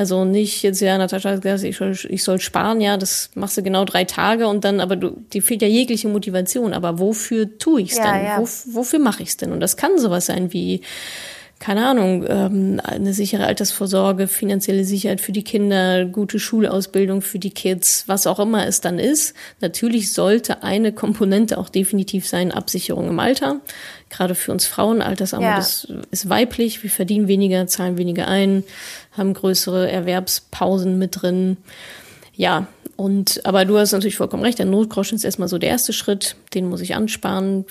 Also nicht jetzt, ja, Natascha hat gesagt, ich soll, ich soll sparen, ja, das machst du genau drei Tage und dann, aber du, dir fehlt ja jegliche Motivation. Aber wofür tue ich's ja, denn? Ja. Wo, wofür mache ich's denn? Und das kann sowas sein wie, keine Ahnung, ähm, eine sichere Altersvorsorge, finanzielle Sicherheit für die Kinder, gute Schulausbildung für die Kids, was auch immer es dann ist. Natürlich sollte eine Komponente auch definitiv sein, Absicherung im Alter. Gerade für uns Frauen, Altersarmut ja. ist, ist weiblich, wir verdienen weniger, zahlen weniger ein, haben größere Erwerbspausen mit drin. Ja, und, aber du hast natürlich vollkommen recht, der Notgroschen ist erstmal so der erste Schritt, den muss ich ansparen,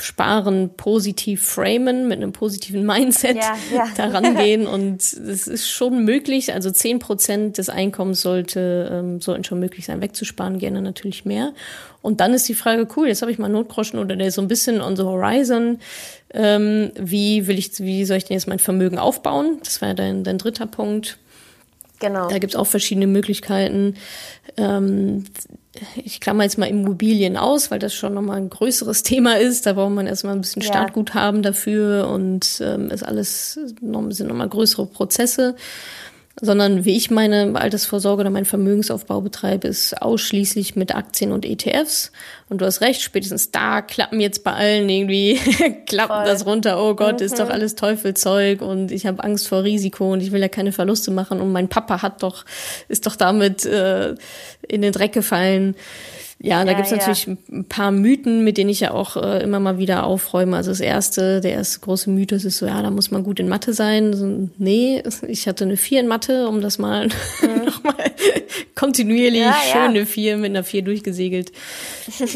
sparen, positiv framen, mit einem positiven Mindset ja, ja. [LAUGHS] daran gehen und es ist schon möglich, also zehn Prozent des Einkommens sollte, ähm, sollten schon möglich sein, wegzusparen, gerne natürlich mehr. Und dann ist die Frage, cool, jetzt habe ich mal Notgroschen oder der ist so ein bisschen on the horizon, ähm, wie will ich, wie soll ich denn jetzt mein Vermögen aufbauen? Das war ja dein, dein dritter Punkt Genau. Da gibt's auch verschiedene Möglichkeiten. Ähm, ich klammer jetzt mal Immobilien aus, weil das schon nochmal ein größeres [LAUGHS] Thema ist. Da braucht man erstmal ein bisschen Startguthaben dafür und ähm, ist alles noch, sind nochmal größere Prozesse sondern wie ich meine Altersvorsorge oder meinen Vermögensaufbau betreibe, ist ausschließlich mit Aktien und ETFs. Und du hast recht, spätestens da klappen jetzt bei allen irgendwie, [LAUGHS] klappen Voll. das runter, oh Gott, mhm. ist doch mhm. alles Teufelzeug und ich habe Angst vor Risiko und ich will ja keine Verluste machen und mein Papa hat doch, ist doch damit äh, in den Dreck gefallen. Ja, da ja, gibt's ja. natürlich ein paar Mythen, mit denen ich ja auch äh, immer mal wieder aufräume. Also das erste, der erste große Mythos ist so, ja, da muss man gut in Mathe sein. So, nee, [LAUGHS] ich hatte eine vier in Mathe, um das mal [LAUGHS] mhm. nochmal kontinuierlich ja, schöne vier mit einer vier durchgesegelt.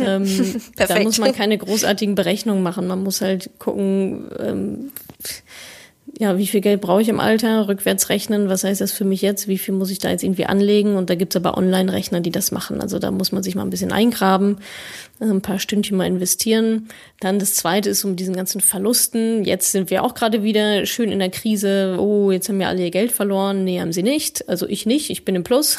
ähm, [LAUGHS] da muss man keine großartigen Berechnungen machen. Man muss halt gucken, ähm, ja, wie viel Geld brauche ich im Alter, rückwärts rechnen, was heißt das für mich jetzt, wie viel muss ich da jetzt irgendwie anlegen und da gibt's aber Online-Rechner, die das machen. Also da muss man sich mal ein bisschen eingraben, ein paar Stündchen mal investieren. Dann das zweite ist um diesen ganzen Verlusten. Jetzt sind wir auch gerade wieder schön in der Krise. Oh, jetzt haben wir alle ihr Geld verloren. Nee, haben sie nicht. Also ich nicht, ich bin im Plus.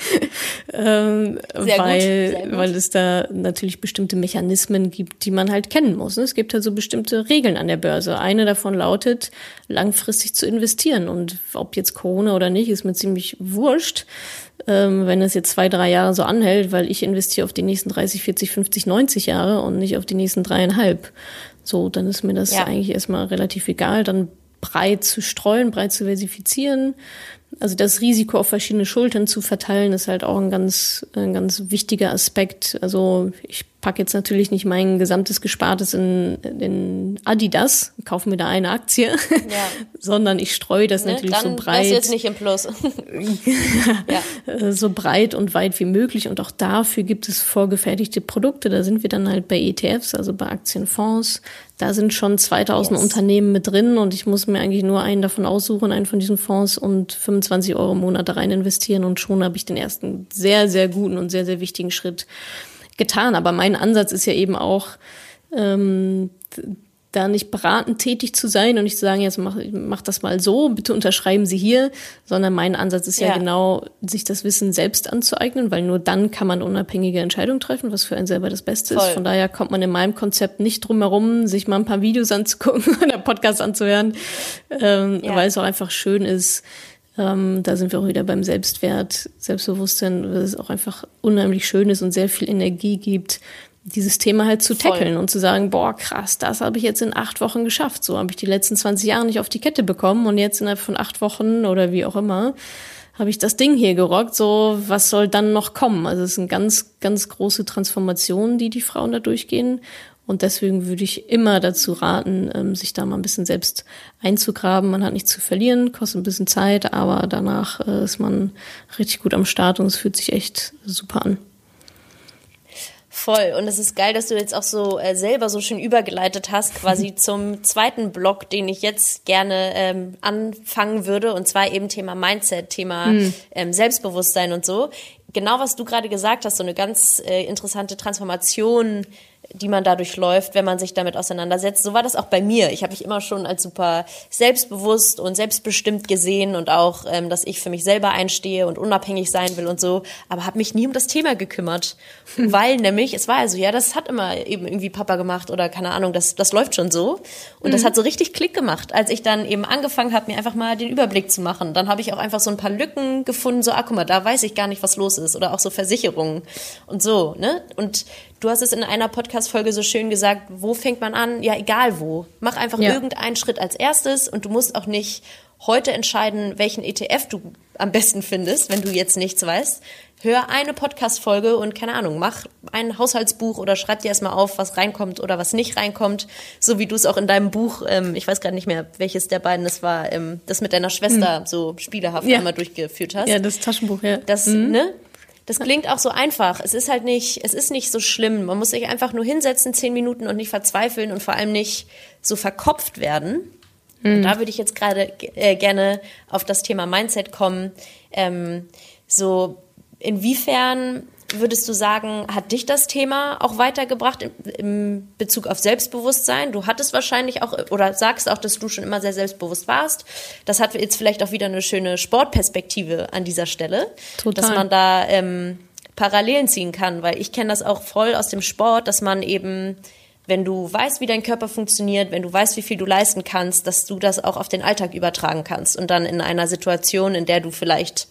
[LAUGHS] ähm, weil, gut, weil es da natürlich bestimmte Mechanismen gibt, die man halt kennen muss. Es gibt halt so bestimmte Regeln an der Börse. Eine davon lautet, langfristig zu investieren. Und ob jetzt Corona oder nicht, ist mir ziemlich wurscht. Ähm, wenn es jetzt zwei, drei Jahre so anhält, weil ich investiere auf die nächsten 30, 40, 50, 90 Jahre und nicht auf die nächsten dreieinhalb. So, dann ist mir das ja. eigentlich erstmal relativ egal. Dann breit zu streuen, breit zu versifizieren, also das Risiko auf verschiedene Schultern zu verteilen, ist halt auch ein ganz, ein ganz wichtiger Aspekt. Also ich packe jetzt natürlich nicht mein gesamtes Gespartes in, in Adidas, kaufe mir da eine Aktie, ja. [LAUGHS] sondern ich streue das ne? natürlich Dann so breit. Das jetzt nicht im Plus. [LAUGHS] ja. So breit und weit wie möglich. Und auch dafür gibt es vorgefertigte Produkte. Da sind wir dann halt bei ETFs, also bei Aktienfonds. Da sind schon 2000 yes. Unternehmen mit drin und ich muss mir eigentlich nur einen davon aussuchen, einen von diesen Fonds und 25 Euro im Monat da rein investieren und schon habe ich den ersten sehr, sehr guten und sehr, sehr wichtigen Schritt getan. Aber mein Ansatz ist ja eben auch, ähm, da nicht beratend tätig zu sein und nicht zu sagen, jetzt mach, mach das mal so, bitte unterschreiben Sie hier, sondern mein Ansatz ist ja, ja, genau, sich das Wissen selbst anzueignen, weil nur dann kann man unabhängige Entscheidungen treffen, was für einen selber das Beste Voll. ist. Von daher kommt man in meinem Konzept nicht drum herum, sich mal ein paar Videos anzugucken [LAUGHS] oder Podcasts anzuhören, ähm, ja. weil es auch einfach schön ist, ähm, da sind wir auch wieder beim Selbstwert, Selbstbewusstsein, weil es auch einfach unheimlich schön ist und sehr viel Energie gibt, dieses Thema halt zu tackeln und zu sagen, boah, krass, das habe ich jetzt in acht Wochen geschafft. So habe ich die letzten 20 Jahre nicht auf die Kette bekommen und jetzt innerhalb von acht Wochen oder wie auch immer habe ich das Ding hier gerockt. So, was soll dann noch kommen? Also es ist eine ganz, ganz große Transformation, die die Frauen da durchgehen. Und deswegen würde ich immer dazu raten, ähm, sich da mal ein bisschen selbst einzugraben. Man hat nichts zu verlieren, kostet ein bisschen Zeit, aber danach äh, ist man richtig gut am Start und es fühlt sich echt super an. Voll. Und es ist geil, dass du jetzt auch so äh, selber so schön übergeleitet hast, quasi [LAUGHS] zum zweiten Block, den ich jetzt gerne ähm, anfangen würde. Und zwar eben Thema Mindset, Thema mhm. ähm, Selbstbewusstsein und so. Genau, was du gerade gesagt hast, so eine ganz äh, interessante Transformation die man dadurch läuft, wenn man sich damit auseinandersetzt. So war das auch bei mir. Ich habe mich immer schon als super selbstbewusst und selbstbestimmt gesehen und auch, ähm, dass ich für mich selber einstehe und unabhängig sein will und so, aber habe mich nie um das Thema gekümmert, weil nämlich es war also ja, das hat immer eben irgendwie Papa gemacht oder keine Ahnung, das das läuft schon so und mhm. das hat so richtig Klick gemacht, als ich dann eben angefangen habe, mir einfach mal den Überblick zu machen. Dann habe ich auch einfach so ein paar Lücken gefunden, so ah, guck mal, da weiß ich gar nicht, was los ist oder auch so Versicherungen und so, ne? Und du hast es in einer Podcast-Folge so schön gesagt, wo fängt man an? Ja, egal wo. Mach einfach ja. irgendeinen Schritt als erstes und du musst auch nicht heute entscheiden, welchen ETF du am besten findest, wenn du jetzt nichts weißt. Hör eine Podcast-Folge und keine Ahnung, mach ein Haushaltsbuch oder schreib dir erstmal auf, was reinkommt oder was nicht reinkommt. So wie du es auch in deinem Buch, ähm, ich weiß gerade nicht mehr, welches der beiden es war, ähm, das mit deiner Schwester mhm. so spielehaft ja. einmal durchgeführt hast. Ja, das Taschenbuch, ja. Das, mhm. ne? Das klingt auch so einfach. Es ist halt nicht, es ist nicht so schlimm. Man muss sich einfach nur hinsetzen, zehn Minuten und nicht verzweifeln und vor allem nicht so verkopft werden. Mhm. Und da würde ich jetzt gerade äh, gerne auf das Thema Mindset kommen. Ähm, so Inwiefern würdest du sagen, hat dich das Thema auch weitergebracht im Bezug auf Selbstbewusstsein? Du hattest wahrscheinlich auch oder sagst auch, dass du schon immer sehr selbstbewusst warst. Das hat jetzt vielleicht auch wieder eine schöne Sportperspektive an dieser Stelle, Total. dass man da ähm, Parallelen ziehen kann, weil ich kenne das auch voll aus dem Sport, dass man eben wenn du weißt, wie dein Körper funktioniert, wenn du weißt, wie viel du leisten kannst, dass du das auch auf den Alltag übertragen kannst und dann in einer Situation, in der du vielleicht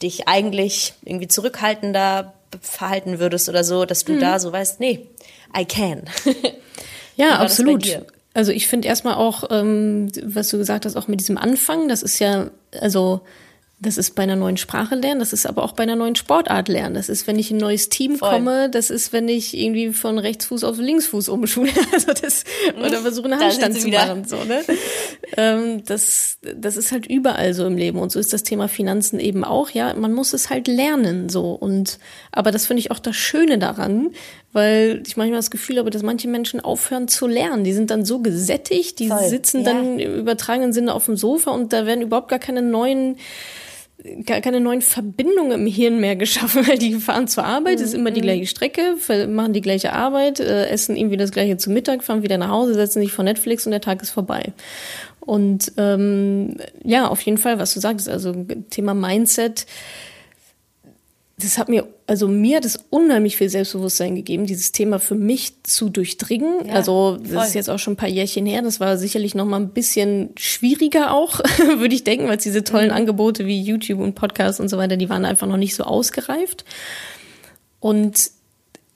dich eigentlich irgendwie zurückhaltender verhalten würdest oder so, dass du mhm. da so weißt, nee, I can. [LAUGHS] ja, absolut. Also ich finde erstmal auch, ähm, was du gesagt hast, auch mit diesem Anfang, das ist ja, also das ist bei einer neuen Sprache lernen, das ist aber auch bei einer neuen Sportart lernen. Das ist, wenn ich in ein neues Team Voll. komme, das ist, wenn ich irgendwie von Rechtsfuß auf Linksfuß umschule, [LAUGHS] also das, oder versuche einen Handstand zu machen, so, ne? ähm, das, das ist halt überall so im Leben. Und so ist das Thema Finanzen eben auch, ja. Man muss es halt lernen, so. Und, aber das finde ich auch das Schöne daran, weil ich manchmal das Gefühl habe, dass manche Menschen aufhören zu lernen. Die sind dann so gesättigt, die Voll. sitzen ja. dann im übertragenen Sinne auf dem Sofa und da werden überhaupt gar keine neuen keine neuen Verbindungen im Hirn mehr geschaffen, [LAUGHS] weil die fahren zur Arbeit, mhm. ist immer die mhm. gleiche Strecke, machen die gleiche Arbeit, äh, essen irgendwie das gleiche zu Mittag, fahren wieder nach Hause, setzen sich vor Netflix und der Tag ist vorbei. Und ähm, ja, auf jeden Fall, was du sagst, also Thema Mindset, das hat mir, also mir hat es unheimlich viel Selbstbewusstsein gegeben, dieses Thema für mich zu durchdringen. Ja, also das voll. ist jetzt auch schon ein paar Jährchen her. Das war sicherlich noch mal ein bisschen schwieriger auch, [LAUGHS] würde ich denken, weil diese tollen mhm. Angebote wie YouTube und Podcasts und so weiter, die waren einfach noch nicht so ausgereift. Und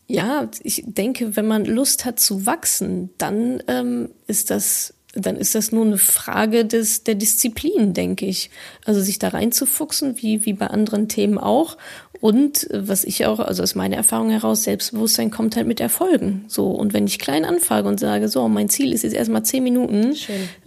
ja, ich denke, wenn man Lust hat zu wachsen, dann ähm, ist das dann ist das nur eine Frage des, der Disziplin, denke ich. Also sich da reinzufuchsen, wie, wie bei anderen Themen auch und was ich auch, also aus meiner Erfahrung heraus, Selbstbewusstsein kommt halt mit Erfolgen. So. Und wenn ich klein anfange und sage, so, mein Ziel ist jetzt erstmal zehn Minuten,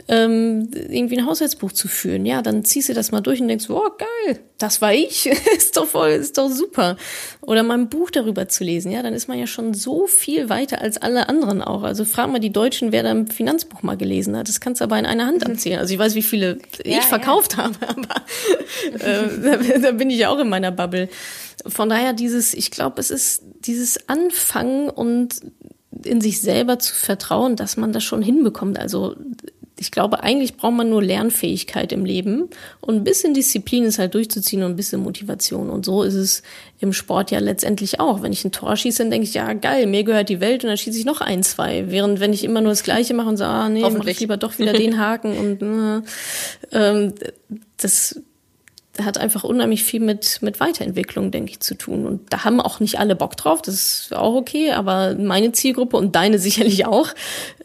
ähm, irgendwie ein Haushaltsbuch zu führen, ja, dann ziehst du das mal durch und denkst, oh, geil, das war ich. [LAUGHS] ist doch voll, ist doch super. Oder mal ein Buch darüber zu lesen, ja, dann ist man ja schon so viel weiter als alle anderen auch. Also frag mal die Deutschen, wer da ein Finanzbuch mal gelesen hat. Das kannst du aber in einer Hand abzählen. Also ich weiß, wie viele ich ja, verkauft ja. habe, [LAUGHS] aber äh, da, da bin ich ja auch in meiner Bubble von daher dieses, ich glaube, es ist dieses Anfangen und in sich selber zu vertrauen, dass man das schon hinbekommt. Also ich glaube, eigentlich braucht man nur Lernfähigkeit im Leben und ein bisschen Disziplin ist halt durchzuziehen und ein bisschen Motivation. Und so ist es im Sport ja letztendlich auch. Wenn ich ein Tor schieße, dann denke ich, ja geil, mir gehört die Welt und dann schieße ich noch ein, zwei. Während wenn ich immer nur das Gleiche mache und sage, ah nee, mach ich lieber doch wieder den [LAUGHS] Haken und äh, ähm, das hat einfach unheimlich viel mit, mit Weiterentwicklung, denke ich, zu tun. Und da haben auch nicht alle Bock drauf, das ist auch okay, aber meine Zielgruppe und deine [LAUGHS] sicherlich auch,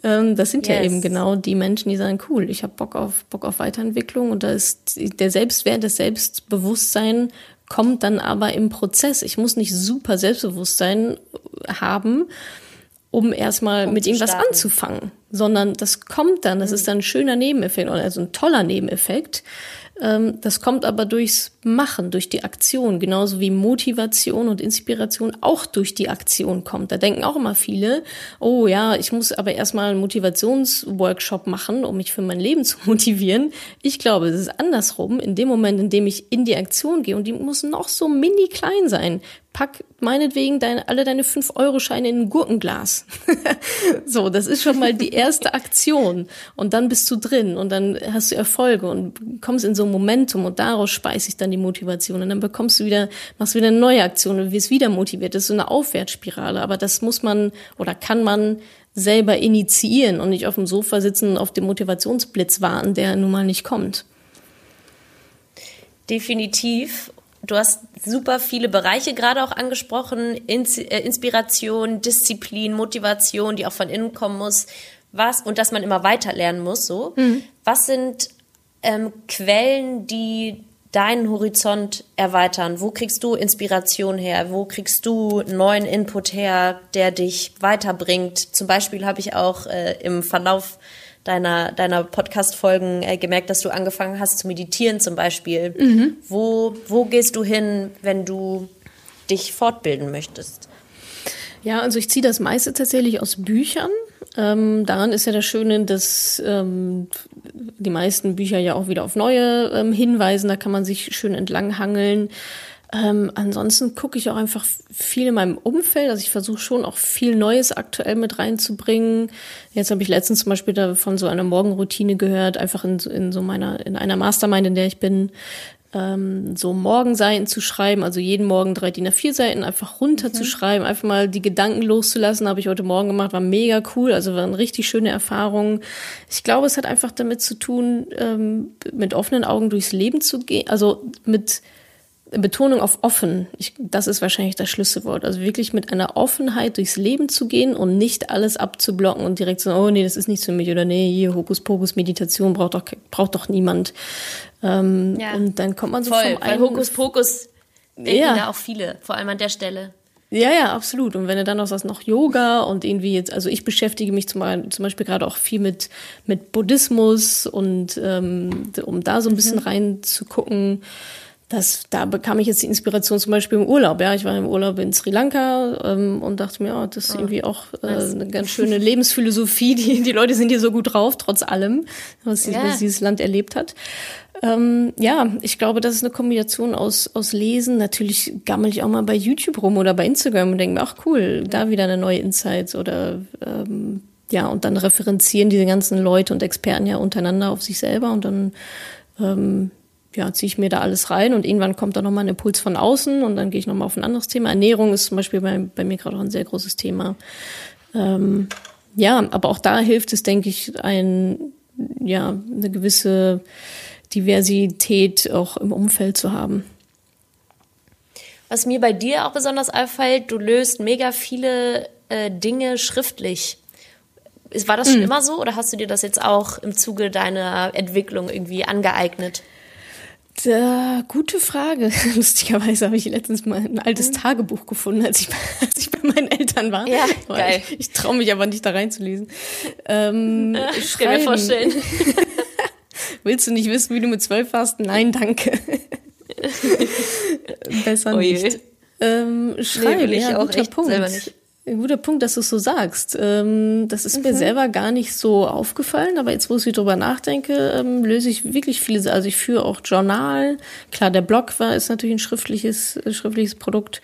ähm, das sind yes. ja eben genau die Menschen, die sagen, cool, ich habe Bock auf, Bock auf Weiterentwicklung und da ist der Selbstwert, das Selbstbewusstsein kommt dann aber im Prozess. Ich muss nicht super Selbstbewusstsein haben, um erstmal um mit irgendwas starten. anzufangen, sondern das kommt dann, das mhm. ist dann ein schöner Nebeneffekt, also ein toller Nebeneffekt. Ähm, das kommt aber durchs Machen, durch die Aktion, genauso wie Motivation und Inspiration auch durch die Aktion kommt. Da denken auch immer viele, oh ja, ich muss aber erstmal einen Motivationsworkshop machen, um mich für mein Leben [LAUGHS] zu motivieren. Ich glaube, es ist andersrum. In dem Moment, in dem ich in die Aktion gehe, und die muss noch so mini klein sein, pack meinetwegen deine, alle deine 5-Euro-Scheine in ein Gurkenglas. [LAUGHS] so, das ist schon mal die erste Aktion. Und dann bist du drin und dann hast du Erfolge und kommst in so ein Momentum und daraus speise ich dann die Motivation. Und dann bekommst du wieder, machst wieder eine neue Aktion und wirst wieder motiviert. Das ist so eine Aufwärtsspirale. Aber das muss man oder kann man selber initiieren und nicht auf dem Sofa sitzen und auf den Motivationsblitz warten, der nun mal nicht kommt. Definitiv. Du hast super viele Bereiche gerade auch angesprochen, äh, Inspiration, Disziplin, Motivation, die auch von innen kommen muss, was und dass man immer weiter lernen muss. So, mhm. was sind ähm, Quellen, die deinen Horizont erweitern? Wo kriegst du Inspiration her? Wo kriegst du neuen Input her, der dich weiterbringt? Zum Beispiel habe ich auch äh, im Verlauf deiner, deiner Podcast-Folgen äh, gemerkt, dass du angefangen hast zu meditieren zum Beispiel. Mhm. Wo, wo gehst du hin, wenn du dich fortbilden möchtest? Ja, also ich ziehe das meiste tatsächlich aus Büchern. Ähm, daran ist ja das Schöne, dass ähm, die meisten Bücher ja auch wieder auf neue ähm, hinweisen. Da kann man sich schön entlanghangeln. Ähm, ansonsten gucke ich auch einfach viel in meinem Umfeld. Also ich versuche schon auch viel Neues aktuell mit reinzubringen. Jetzt habe ich letztens zum Beispiel davon so einer Morgenroutine gehört, einfach in, in so meiner, in einer Mastermind, in der ich bin, ähm, so Morgenseiten zu schreiben, also jeden Morgen drei DIN A4 Seiten einfach runterzuschreiben, mhm. einfach mal die Gedanken loszulassen, habe ich heute Morgen gemacht, war mega cool, also war eine richtig schöne Erfahrung. Ich glaube, es hat einfach damit zu tun, ähm, mit offenen Augen durchs Leben zu gehen, also mit Betonung auf offen, ich, das ist wahrscheinlich das Schlüsselwort. Also wirklich mit einer Offenheit durchs Leben zu gehen und nicht alles abzublocken und direkt so, oh nee, das ist nicht für mich oder nee, hier Hokuspokus Meditation braucht doch braucht doch niemand. Ähm, ja. Und dann kommt man so Voll, vom weil Hokuspokus ja. da auch viele, vor allem an der Stelle. Ja, ja, absolut. Und wenn du dann noch sagst, noch Yoga und irgendwie jetzt, also ich beschäftige mich zum, zum Beispiel gerade auch viel mit, mit Buddhismus und ähm, um da so ein bisschen mhm. reinzugucken das, da bekam ich jetzt die Inspiration zum Beispiel im Urlaub. Ja, ich war im Urlaub in Sri Lanka ähm, und dachte mir, oh, das ist ah, irgendwie auch äh, eine ganz schöne Lebensphilosophie. Die, die Leute sind hier so gut drauf, trotz allem, was, yeah. was dieses Land erlebt hat. Ähm, ja, ich glaube, das ist eine Kombination aus, aus Lesen. Natürlich gammel ich auch mal bei YouTube rum oder bei Instagram und denke mir, ach cool, da wieder eine neue Insights oder ähm, ja, und dann referenzieren diese ganzen Leute und Experten ja untereinander auf sich selber und dann ähm, ja, ziehe ich mir da alles rein und irgendwann kommt da nochmal ein Impuls von außen und dann gehe ich nochmal auf ein anderes Thema. Ernährung ist zum Beispiel bei, bei mir gerade auch ein sehr großes Thema. Ähm, ja, aber auch da hilft es, denke ich, ein, ja, eine gewisse Diversität auch im Umfeld zu haben. Was mir bei dir auch besonders auffällt, du löst mega viele äh, Dinge schriftlich. War das schon mhm. immer so oder hast du dir das jetzt auch im Zuge deiner Entwicklung irgendwie angeeignet? Da, gute Frage. [LAUGHS] Lustigerweise habe ich letztens mal ein altes mhm. Tagebuch gefunden, als ich, [LAUGHS] als ich bei meinen Eltern war. Ja, geil. Ich, ich traue mich aber nicht da reinzulesen. Ähm, [LAUGHS] ich kann mir vorstellen. Willst du nicht wissen, wie du mit zwölf warst? Nein, danke. Besser oh nicht. Ähm, schreiben, nee, ja, guter Punkt. Selber nicht. Ein guter Punkt, dass du es so sagst. Ähm, das ist mhm. mir selber gar nicht so aufgefallen, aber jetzt, wo ich drüber nachdenke, ähm, löse ich wirklich viele. Also ich führe auch Journal. Klar, der Blog war ist natürlich ein schriftliches, schriftliches Produkt.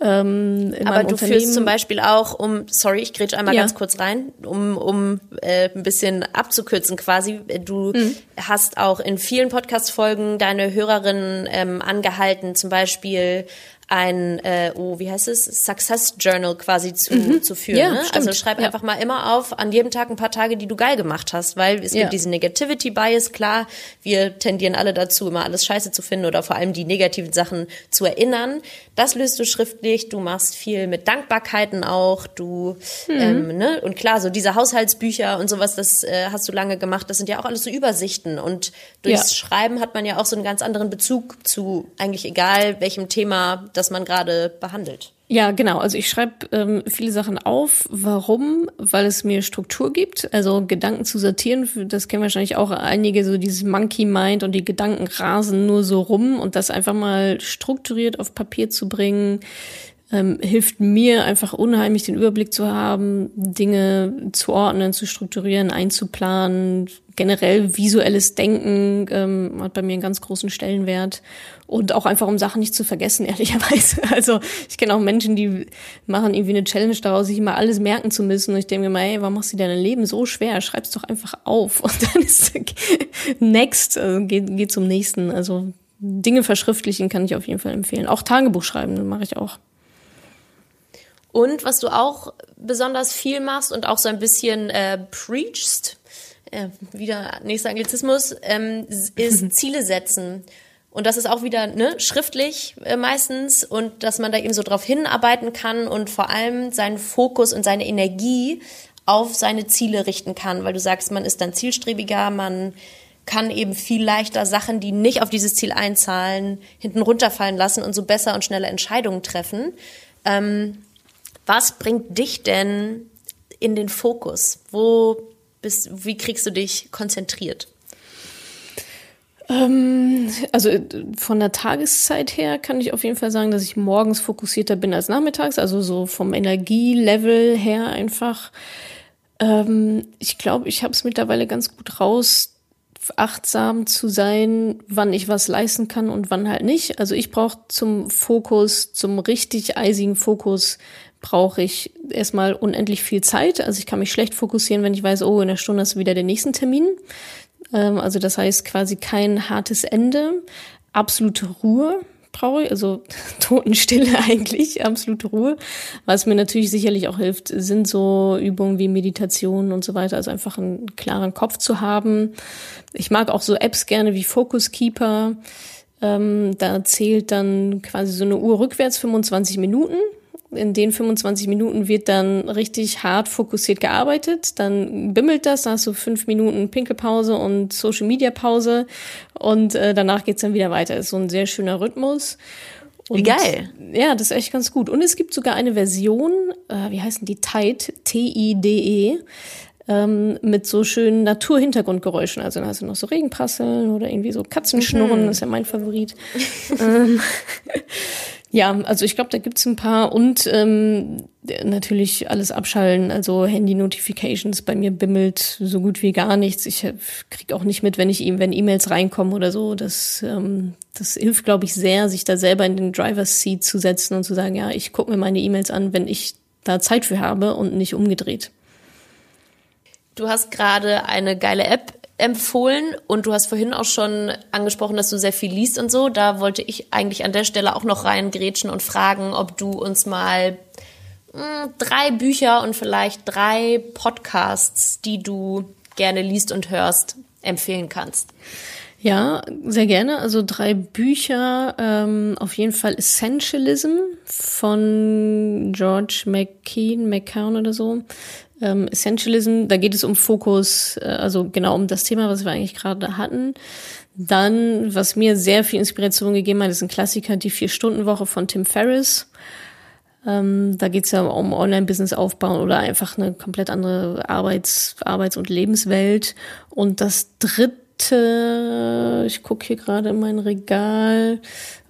Ähm, aber du führst zum Beispiel auch, um, sorry, ich grätsch einmal ja. ganz kurz rein, um, um äh, ein bisschen abzukürzen quasi. Du mhm. hast auch in vielen Podcast-Folgen deine Hörerinnen ähm, angehalten, zum Beispiel ein, äh, oh, wie heißt es, Success Journal quasi zu, mhm. zu führen. Ja, ne? Also schreib ja. einfach mal immer auf, an jedem Tag ein paar Tage, die du geil gemacht hast, weil es ja. gibt diesen Negativity Bias, klar, wir tendieren alle dazu, immer alles scheiße zu finden oder vor allem die negativen Sachen zu erinnern. Das löst du schriftlich, du machst viel mit Dankbarkeiten auch, du, mhm. ähm, ne, und klar, so diese Haushaltsbücher und sowas, das äh, hast du lange gemacht, das sind ja auch alles so Übersichten und durchs Schreiben hat man ja auch so einen ganz anderen Bezug zu eigentlich egal welchem Thema das man gerade behandelt. Ja, genau. Also ich schreibe ähm, viele Sachen auf. Warum? Weil es mir Struktur gibt. Also Gedanken zu sortieren, das kennen wahrscheinlich auch einige, so dieses Monkey Mind und die Gedanken rasen nur so rum und das einfach mal strukturiert auf Papier zu bringen, ähm, hilft mir einfach unheimlich den Überblick zu haben, Dinge zu ordnen, zu strukturieren, einzuplanen. Generell visuelles Denken ähm, hat bei mir einen ganz großen Stellenwert und auch einfach um Sachen nicht zu vergessen, [LAUGHS] ehrlicherweise. Also ich kenne auch Menschen, die machen irgendwie eine Challenge daraus, sich immer alles merken zu müssen. Und ich denke mir mal, ey, warum machst du dein Leben so schwer? Schreib's doch einfach auf. [LAUGHS] Und dann ist next, also geht, geht zum nächsten. Also Dinge verschriftlichen kann ich auf jeden Fall empfehlen. Auch Tagebuch schreiben, mache ich auch. Und was du auch besonders viel machst und auch so ein bisschen äh, preachst, äh, wieder nächster Anglizismus, ähm, ist [LAUGHS] Ziele setzen. Und das ist auch wieder ne, schriftlich äh, meistens und dass man da eben so drauf hinarbeiten kann und vor allem seinen Fokus und seine Energie auf seine Ziele richten kann, weil du sagst, man ist dann zielstrebiger, man kann eben viel leichter Sachen, die nicht auf dieses Ziel einzahlen, hinten runterfallen lassen und so besser und schneller Entscheidungen treffen. Ähm, was bringt dich denn in den Fokus? Wo bist, wie kriegst du dich konzentriert? Ähm, also von der Tageszeit her kann ich auf jeden Fall sagen, dass ich morgens fokussierter bin als nachmittags, also so vom Energielevel her einfach. Ähm, ich glaube, ich habe es mittlerweile ganz gut raus, achtsam zu sein, wann ich was leisten kann und wann halt nicht. Also ich brauche zum Fokus, zum richtig eisigen Fokus, brauche ich erstmal unendlich viel Zeit. Also ich kann mich schlecht fokussieren, wenn ich weiß, oh, in einer Stunde ist wieder der nächste Termin. Ähm, also das heißt quasi kein hartes Ende, absolute Ruhe brauche ich, also [LAUGHS] Totenstille [LAUGHS] eigentlich, absolute Ruhe. Was mir natürlich sicherlich auch hilft, sind so Übungen wie Meditation und so weiter, also einfach einen klaren Kopf zu haben. Ich mag auch so Apps gerne wie Focus Keeper. Ähm, da zählt dann quasi so eine Uhr rückwärts 25 Minuten in den 25 Minuten wird dann richtig hart fokussiert gearbeitet. Dann bimmelt das, da hast du fünf Minuten Pinkelpause und Social Media Pause und äh, danach geht's dann wieder weiter. Ist so ein sehr schöner Rhythmus. Und, wie geil. Ja, das ist echt ganz gut. Und es gibt sogar eine Version, äh, wie heißen die? Tide, T-I-D-E, ähm, mit so schönen Naturhintergrundgeräuschen. Also dann hast du noch so Regenprasseln oder irgendwie so Katzenschnurren, mhm. das ist ja mein Favorit. [LAUGHS] ähm, ja, also ich glaube, da gibt's ein paar und ähm, natürlich alles abschalten, also Handy-Notifications. Bei mir bimmelt so gut wie gar nichts. Ich krieg auch nicht mit, wenn ich ihm, wenn E-Mails reinkommen oder so. Das, ähm, das hilft, glaube ich, sehr, sich da selber in den Driver's Seat zu setzen und zu sagen, ja, ich gucke mir meine E-Mails an, wenn ich da Zeit für habe und nicht umgedreht. Du hast gerade eine geile App empfohlen und du hast vorhin auch schon angesprochen, dass du sehr viel liest und so. Da wollte ich eigentlich an der Stelle auch noch reingrätschen und fragen, ob du uns mal mh, hm, drei Bücher und vielleicht drei Podcasts, die du gerne liest und hörst, empfehlen kannst. Ja, sehr gerne. Also drei Bücher. Ähm, auf jeden Fall Essentialism von George McKean, McCown oder so. Ähm, Essentialism, da geht es um Fokus, äh, also genau um das Thema, was wir eigentlich gerade hatten. Dann, was mir sehr viel Inspiration gegeben hat, ist ein Klassiker, die Vier-Stunden-Woche von Tim Ferriss. Ähm, da geht es ja um Online-Business aufbauen oder einfach eine komplett andere Arbeits-, Arbeits und Lebenswelt. Und das dritte, ich gucke hier gerade in mein Regal,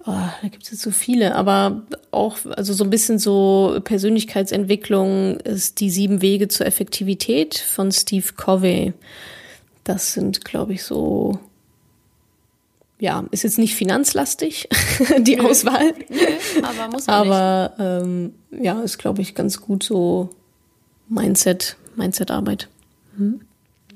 oh, da gibt es jetzt so viele, aber auch, also so ein bisschen so Persönlichkeitsentwicklung ist die sieben Wege zur Effektivität von Steve Covey. Das sind, glaube ich, so, ja, ist jetzt nicht finanzlastig, [LAUGHS] die Nö. Auswahl. Nö, aber muss man Aber ähm, ja, ist, glaube ich, ganz gut so Mindset, Mindset-Arbeit. Hm?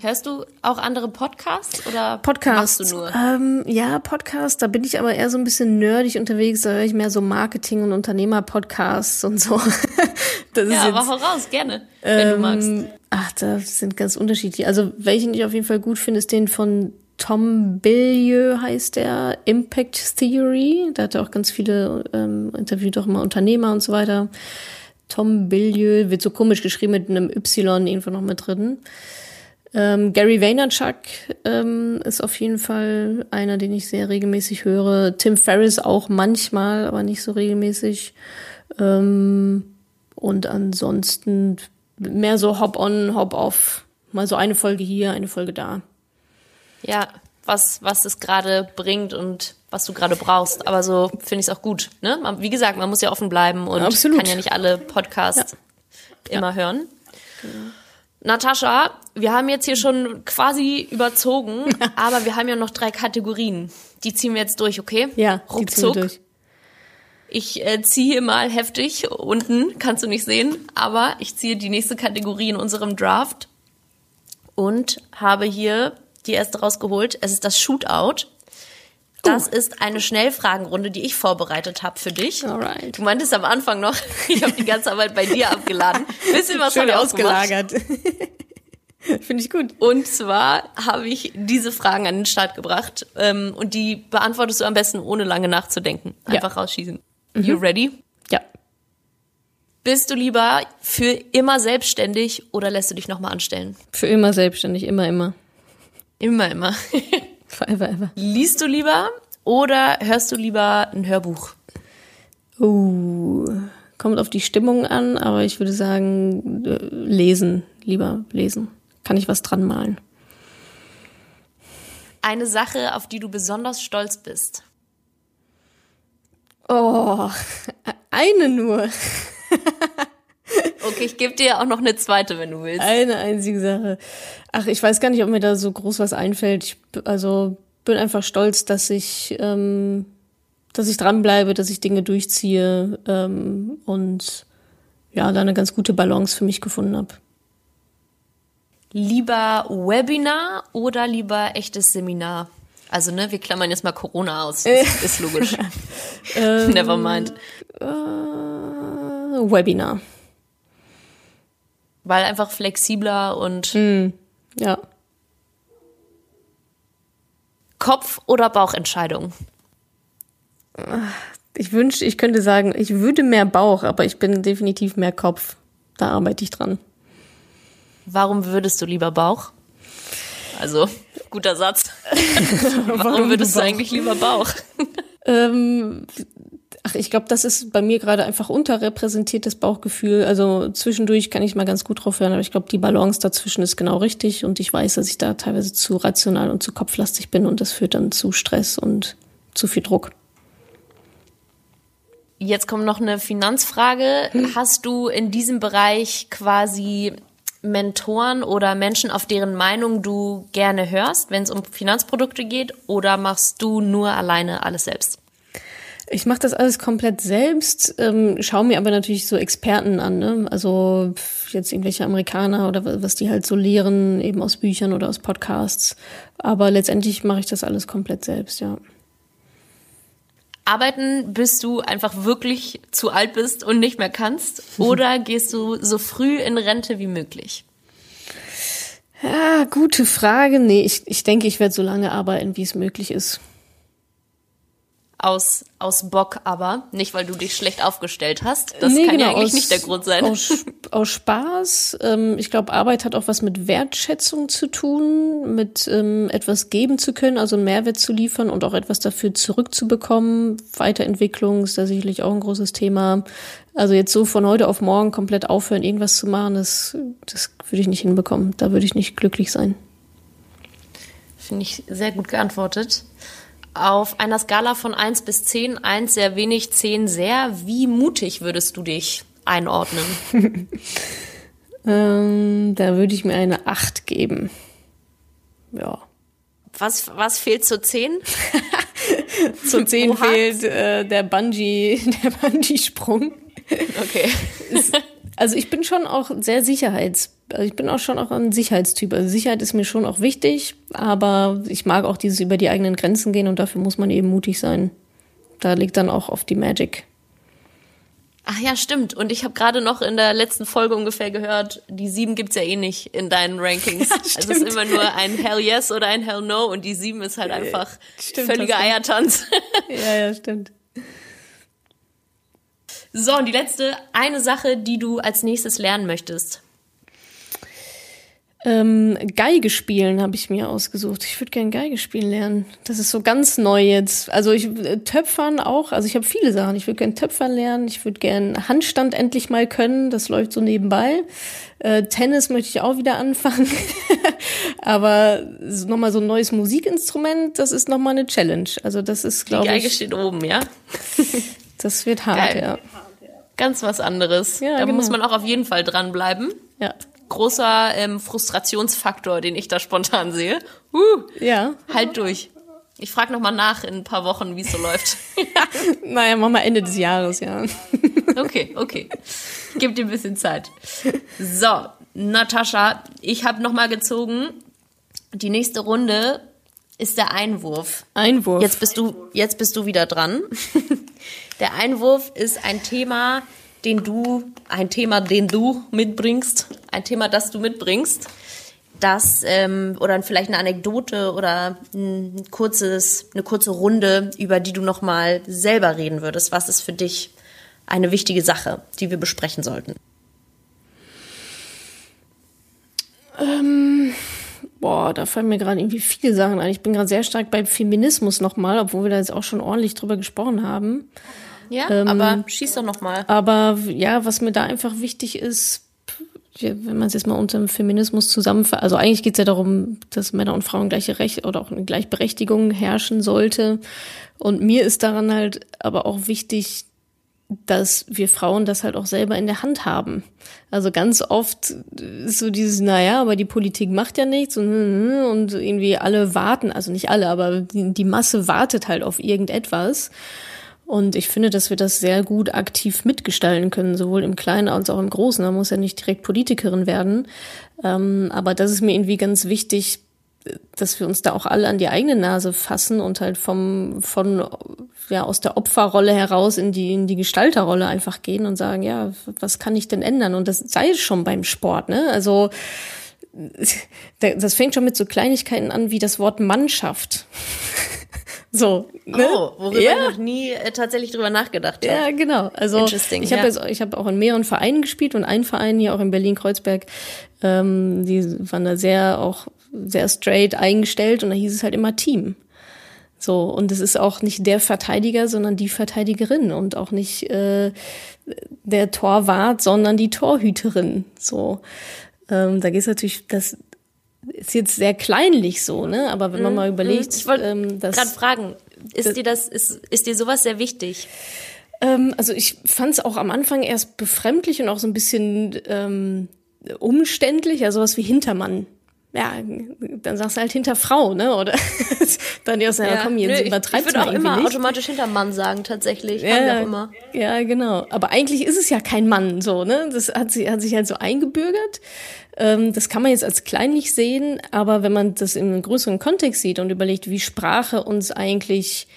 Hörst du auch andere Podcasts oder Podcasts, machst du nur? Ähm, ja, Podcasts, da bin ich aber eher so ein bisschen nerdig unterwegs, da höre ich mehr so Marketing- und Unternehmer-Podcasts und so. [LAUGHS] das ja, aber hau raus, gerne, wenn ähm, du magst. Ach, da sind ganz unterschiedlich. Also welchen ich auf jeden Fall gut finde, ist den von Tom Billieu heißt der, Impact Theory. Da hat er auch ganz viele ähm, interviewt, auch immer Unternehmer und so weiter. Tom Billieu wird so komisch geschrieben mit einem Y irgendwo noch mit drin. Ähm, Gary Vaynerchuk ähm, ist auf jeden Fall einer, den ich sehr regelmäßig höre. Tim Ferriss auch manchmal, aber nicht so regelmäßig. Ähm, und ansonsten mehr so Hop-on, Hop-off. Mal so eine Folge hier, eine Folge da. Ja, was, was es gerade bringt und was du gerade brauchst. Aber so finde ich es auch gut. Ne? Wie gesagt, man muss ja offen bleiben und Absolut. kann ja nicht alle Podcasts ja. immer ja. hören. Genau. Natascha, wir haben jetzt hier schon quasi überzogen, [LAUGHS] aber wir haben ja noch drei Kategorien. Die ziehen wir jetzt durch, okay? Ja, ruckzuck. Durch. Ich äh, ziehe mal heftig unten, kannst du nicht sehen, aber ich ziehe die nächste Kategorie in unserem Draft und habe hier die erste rausgeholt. Es ist das Shootout. Das ist eine Schnellfragenrunde, die ich vorbereitet habe für dich. Alright. Du meintest am Anfang noch, [LAUGHS] ich habe die ganze Arbeit bei dir abgeladen. Bisschen was Schön ausgelagert. [LAUGHS] Finde ich gut. Und zwar habe ich diese Fragen an den Start gebracht ähm, und die beantwortest du am besten ohne lange nachzudenken. Einfach ja. rausschießen. Mhm. You ready? Ja. Bist du lieber für immer selbstständig oder lässt du dich nochmal anstellen? Für immer selbstständig, immer, immer. Immer, immer. [LAUGHS] Forever, ever. Liest du lieber oder hörst du lieber ein Hörbuch? Oh, kommt auf die Stimmung an, aber ich würde sagen, äh, lesen, lieber lesen. Kann ich was dran malen. Eine Sache, auf die du besonders stolz bist. Oh, [LAUGHS] eine nur. Okay, ich gebe dir auch noch eine zweite, wenn du willst. Eine einzige Sache. Ach, ich weiß gar nicht, ob mir da so groß was einfällt. Ich, also bin einfach stolz, dass ich, ähm, dass ich dranbleibe, dass ich Dinge durchziehe ähm, und ja, da eine ganz gute Balance für mich gefunden habe. Lieber Webinar oder lieber echtes Seminar? Also, ne, wir klammern jetzt mal Corona aus. [LAUGHS] Ist, ist logisch. ähm, Never mind. Äh, Webinar. Weil einfach flexibler und. Mm, ja. Kopf- oder Bauchentscheidung? Ich wünschte, ich könnte sagen, ich würde mehr Bauch, aber ich bin definitiv mehr Kopf. Da arbeite ich dran. Warum würdest du lieber Bauch? Also, guter Satz. Warum, [LAUGHS] Warum würdest du eigentlich lieber Bauch? ähm, ach, ich glaube, das ist bei mir gerade einfach unterrepräsentiert, das Bauchgefühl. Also zwischendurch kann ich mal ganz gut drauf hören, aber ich glaube, die Balance dazwischen ist genau richtig und ich weiß, dass ich da teilweise zu rational und zu kopflastig bin und das führt dann zu Stress und zu viel Druck. Jetzt kommt noch eine Finanzfrage. Hast du in diesem Bereich quasi Mentoren oder Menschen, auf deren Meinung du gerne hörst, wenn es um Finanzprodukte geht, oder machst du nur alleine alles selbst? Ich mache das alles komplett selbst, ähm, schaue mir aber natürlich so Experten an, ne? also jetzt irgendwelche Amerikaner oder was die halt so lehren, eben aus Büchern oder aus Podcasts. Aber letztendlich mache ich das alles komplett selbst, ja arbeiten, bis du einfach wirklich zu alt bist und nicht mehr kannst? [LAUGHS] Oder gehst du so früh in Rente wie möglich? Ja, gute Frage. Nee, ich, ich denke, ich werde so lange arbeiten, wie es möglich ist aus, aus Bock aber, nicht weil du dich schlecht aufgestellt hast. Das nee, kann genau, ja eigentlich aus, nicht der Grund sein. Aus, aus Spaß. Ähm, ich glaube, Arbeit hat auch was mit Wertschätzung zu tun, mit ähm, etwas geben zu können, also einen Mehrwert zu liefern und auch etwas dafür zurückzubekommen. Weiterentwicklung ist da sicherlich auch ein großes Thema. Also jetzt so von heute auf morgen komplett aufhören, irgendwas zu machen, das, das würde ich nicht hinbekommen. Da würde ich nicht glücklich sein. Finde ich sehr gut geantwortet. Auf einer Skala von 1 bis 10, 1 sehr wenig, 10 sehr, wie mutig würdest du dich einordnen? [LAUGHS] ähm, da würde ich mir eine 8 geben. Ja. Was, was fehlt zur 10? zur 10 fehlt äh, der Bungee, [LAUGHS] der Bungee-Sprung. Okay. [LAUGHS] also ich bin schon auch sehr sicherheits also ich bin auch schon auch ein Sicherheitstyp. Also Sicherheit ist mir schon auch wichtig, aber ich mag auch dieses über die eigenen Grenzen gehen und dafür muss man eben mutig sein. Da liegt dann auch oft die Magic. Ach ja, stimmt. Und ich habe gerade noch in der letzten Folge ungefähr gehört, die sieben gibt's ja eh nicht in deinen Rankings. [LAUGHS] Ja, also es ist immer nur ein Hell Yes oder ein Hell No und die sieben ist halt einfach stimmt, völliger Eiertanz. [LAUGHS] Ja, ja, stimmt. So, und die letzte, eine Sache, die du als nächstes lernen möchtest. Ähm, Geige spielen habe ich mir ausgesucht. Ich würde gerne Geige spielen lernen. Das ist so ganz neu jetzt. Also ich äh, Töpfern auch. Also ich habe viele Sachen. Ich würde gerne Töpfern lernen. Ich würde gerne Handstand endlich mal können. Das läuft so nebenbei. Äh, Tennis möchte ich auch wieder anfangen. [LAUGHS] Aber nochmal so ein neues Musikinstrument, das ist nochmal eine Challenge. Also das ist, glaube ich. Die Geige steht oben, ja? [LAUGHS] das wird hart, Geil. ja. Ganz was anderes. Ja, da genau. muss man auch auf jeden Fall dranbleiben. Ja großer ähm, Frustrationsfaktor, den ich da spontan sehe. Uh, ja. Halt durch. Ich frage noch mal nach in ein paar Wochen, wie es so läuft. [LAUGHS] naja, machen wir Ende des Jahres, ja. [LAUGHS] okay, okay. Gib dir ein bisschen Zeit. So, Natascha, ich habe noch mal gezogen. Die nächste Runde ist der Einwurf. Einwurf. Jetzt bist du, jetzt bist du wieder dran. [LAUGHS] Der Einwurf ist ein Thema, den du, ein Thema, den du mitbringst, ein Thema, das du mitbringst, das ähm, oder vielleicht eine Anekdote oder ein kurzes, eine kurze Runde, über die du nochmal selber reden würdest. Was ist für dich eine wichtige Sache, die wir besprechen sollten? Ähm, boah, da fallen mir gerade irgendwie viele Sachen ein. Ich bin gerade sehr stark beim Feminismus nochmal, obwohl wir da jetzt auch schon ordentlich drüber gesprochen haben. Ja, ähm, aber schieß doch nochmal. Aber ja, was mir da einfach wichtig ist, wenn man es jetzt mal unter dem Feminismus zusammenfasst, also eigentlich geht es ja darum, dass Männer und Frauen gleiche Rechte oder auch eine Gleichberechtigung herrschen sollte. Und mir ist daran halt aber auch wichtig, dass wir Frauen das halt auch selber in der Hand haben. Also ganz oft ist so dieses, naja, aber die Politik macht ja nichts und, [LAUGHS] und irgendwie alle warten, also nicht alle, aber die, die Masse wartet halt auf irgendetwas. Und ich finde, dass wir das sehr gut aktiv mitgestalten können, sowohl im Kleinen als auch im Großen. Man muss ja nicht direkt Politikerin werden. Ähm, aber das ist mir irgendwie ganz wichtig, dass wir uns da auch alle an die eigene Nase fassen und halt vom, von, ja, aus der Opferrolle heraus in die, in die Gestalterrolle einfach gehen und sagen, ja, was kann ich denn ändern? Und das sei schon beim Sport, ne? Also, [LAUGHS] das fängt schon mit so Kleinigkeiten an wie das Wort Mannschaft. [LAUGHS] So. Ne? Oh, worüber ja. ich noch nie äh, tatsächlich drüber nachgedacht habe. Ja, genau. Also ich habe ja. ich habe auch in mehreren Vereinen gespielt und ein Verein hier auch in Berlin Kreuzberg, ähm, die waren da sehr auch sehr straight eingestellt und da hieß es halt immer Team. So, und es ist auch nicht der Verteidiger, sondern die Verteidigerin und auch nicht äh, der Torwart, sondern die Torhüterin. So, ähm, da geht es natürlich, das ist jetzt sehr kleinlich so, ne? Aber wenn man mhm. mal überlegt, ich wollte ähm, gerade fragen, ist das, dir das, ist, ist dir sowas sehr wichtig? Ähm, also ich fand es auch am Anfang erst befremdlich und auch so ein bisschen ähm, umständlich, also was wie Hintermann ja, dann sagst du halt hinter Frau, ne? Oder [LAUGHS] dann ja, ja, komm, jetzt nö, übertreibst Ich, ich würde auch immer nicht. automatisch hinter Mann sagen, tatsächlich. Ja, auch immer. ja, genau. Aber eigentlich ist es ja kein Mann, so, ne? Das hat, sich hat sich halt so eingebürgert. Ähm, das kann man jetzt als kleinlich sehen, aber wenn man das in einem größeren Kontext sieht und überlegt, wie Sprache uns eigentlich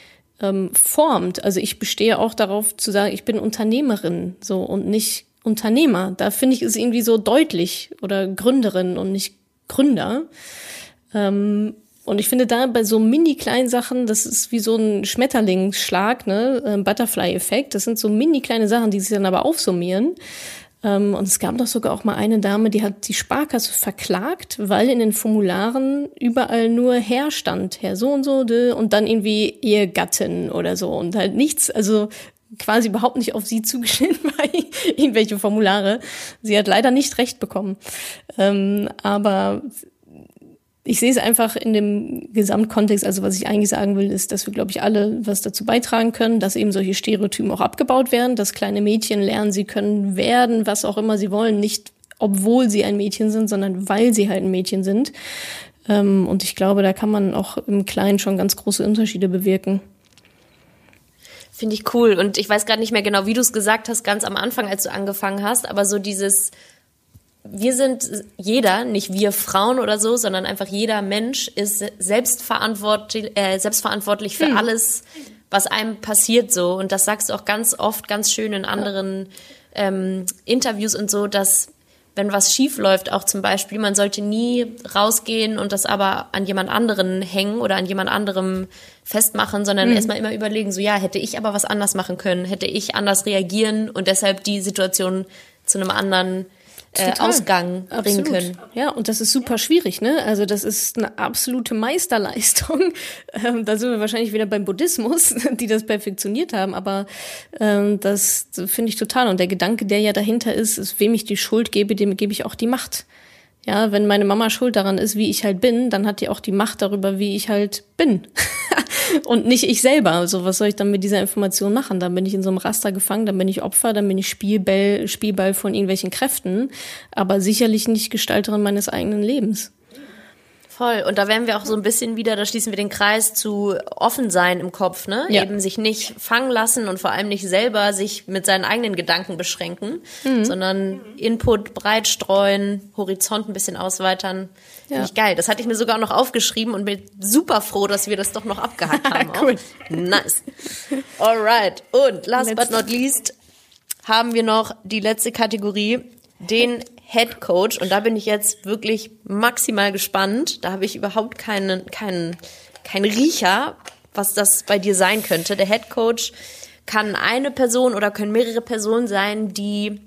ähm, formt. Also ich bestehe auch darauf zu sagen, ich bin Unternehmerin, so und nicht Unternehmer. Da finde ich es irgendwie so deutlich oder Gründerin und nicht Gründer. Ähm, und ich finde da bei so mini kleinen Sachen, das ist wie so ein Schmetterlingsschlag, ne, Butterfly-Effekt. Das sind so mini kleine Sachen, die sich dann aber aufsummieren. Ähm, und es gab doch sogar auch mal eine Dame, die hat die Sparkasse verklagt, weil in den Formularen überall nur Herr stand, Herr so und so, und dann irgendwie ihr Gattin oder so und halt nichts, also quasi überhaupt nicht auf sie zugeschnitten [LAUGHS] war, irgendwelche Formulare. Sie hat leider nicht recht bekommen. Ähm, aber ich sehe es einfach in dem Gesamtkontext, also was ich eigentlich sagen will, ist, dass wir, glaube ich, alle was dazu beitragen können, dass eben solche Stereotypen auch abgebaut werden, dass kleine Mädchen lernen, sie können werden, was auch immer sie wollen, nicht obwohl sie ein Mädchen sind, sondern weil sie halt ein Mädchen sind. Ähm, und ich glaube, da kann man auch im Kleinen schon ganz große Unterschiede bewirken. Finde ich cool. Und ich weiß gerade nicht mehr genau, wie du es gesagt hast, ganz am Anfang, als du angefangen hast, aber so dieses, wir sind jeder, nicht wir Frauen oder so, sondern einfach jeder Mensch ist selbstverantwortlich, äh, selbstverantwortlich für hm. alles, was einem passiert so. Und das sagst du auch ganz oft, ganz schön in anderen ähm, Interviews und so, dass wenn was schief läuft, auch zum Beispiel, man sollte nie rausgehen und das aber an jemand anderen hängen oder an jemand anderem festmachen, sondern mhm. erstmal immer überlegen, so ja, hätte ich aber was anders machen können, hätte ich anders reagieren und deshalb die Situation zu einem anderen äh, Ausgang bringen Absolut. können. Ja, und das ist super schwierig, ne? Also das ist eine absolute Meisterleistung. [LAUGHS] Ähm, da sind wir wahrscheinlich wieder beim Buddhismus, [LAUGHS] die das perfektioniert haben, aber ähm, das finde ich total. Und der Gedanke, der ja dahinter ist, ist, wem ich die Schuld gebe, dem gebe ich auch die Macht. Ja, wenn meine Mama schuld daran ist, wie ich halt bin, dann hat die auch die Macht darüber, wie ich halt bin. [LAUGHS] und nicht ich selber. Also was soll ich dann mit dieser Information machen? Dann bin ich in so einem Raster gefangen, dann bin ich Opfer, dann bin ich Spielball, Spielball von irgendwelchen Kräften, aber sicherlich nicht Gestalterin meines eigenen Lebens. Voll. Und da wären wir auch so ein bisschen wieder, da schließen wir den Kreis zu offen sein im Kopf, ne? Ja. Eben sich nicht fangen lassen und vor allem nicht selber sich mit seinen eigenen Gedanken beschränken, mhm. sondern Input breit streuen, Horizont ein bisschen ausweitern. Ja. Finde ich geil. Das hatte ich mir sogar noch aufgeschrieben und bin super froh, dass wir das doch noch abgehakt [LAUGHS] haben. cool. Nice. Alright. Und last but not least haben wir noch die letzte Kategorie, den Head Coach und da bin ich jetzt wirklich maximal gespannt. Da habe ich überhaupt keinen, keinen, keinen Riecher, was das bei dir sein könnte. Der Head Coach kann eine Person oder können mehrere Personen sein, die.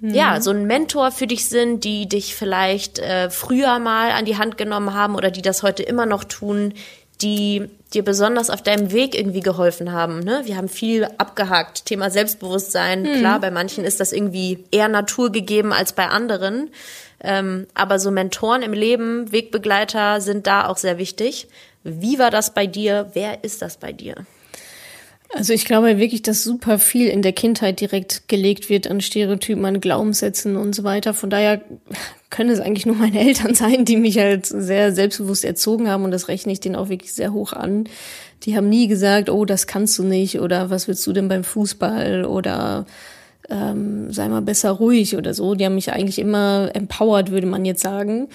Ja so ein Mentor für dich sind, die dich vielleicht äh, früher mal an die Hand genommen haben oder die das heute immer noch tun, die dir besonders auf deinem Weg irgendwie geholfen haben. Ne? Wir haben viel abgehakt. Thema Selbstbewusstsein. Mhm. Klar, bei manchen ist das irgendwie eher naturgegeben als bei anderen. Ähm, aber so Mentoren im Leben, Wegbegleiter sind da auch sehr wichtig. Wie war das bei dir? Wer ist das bei dir? Also ich glaube wirklich, dass super viel in der Kindheit direkt gelegt wird an Stereotypen, an Glaubenssätzen und so weiter. Von daher können es eigentlich nur meine Eltern [LAUGHS] sein, die mich halt sehr selbstbewusst erzogen haben und das rechne ich denen auch wirklich sehr hoch an. Die haben nie gesagt, oh, das kannst du nicht oder was willst du denn beim Fußball oder ähm, sei mal besser ruhig oder so. Die haben mich eigentlich immer empowered, würde man jetzt sagen.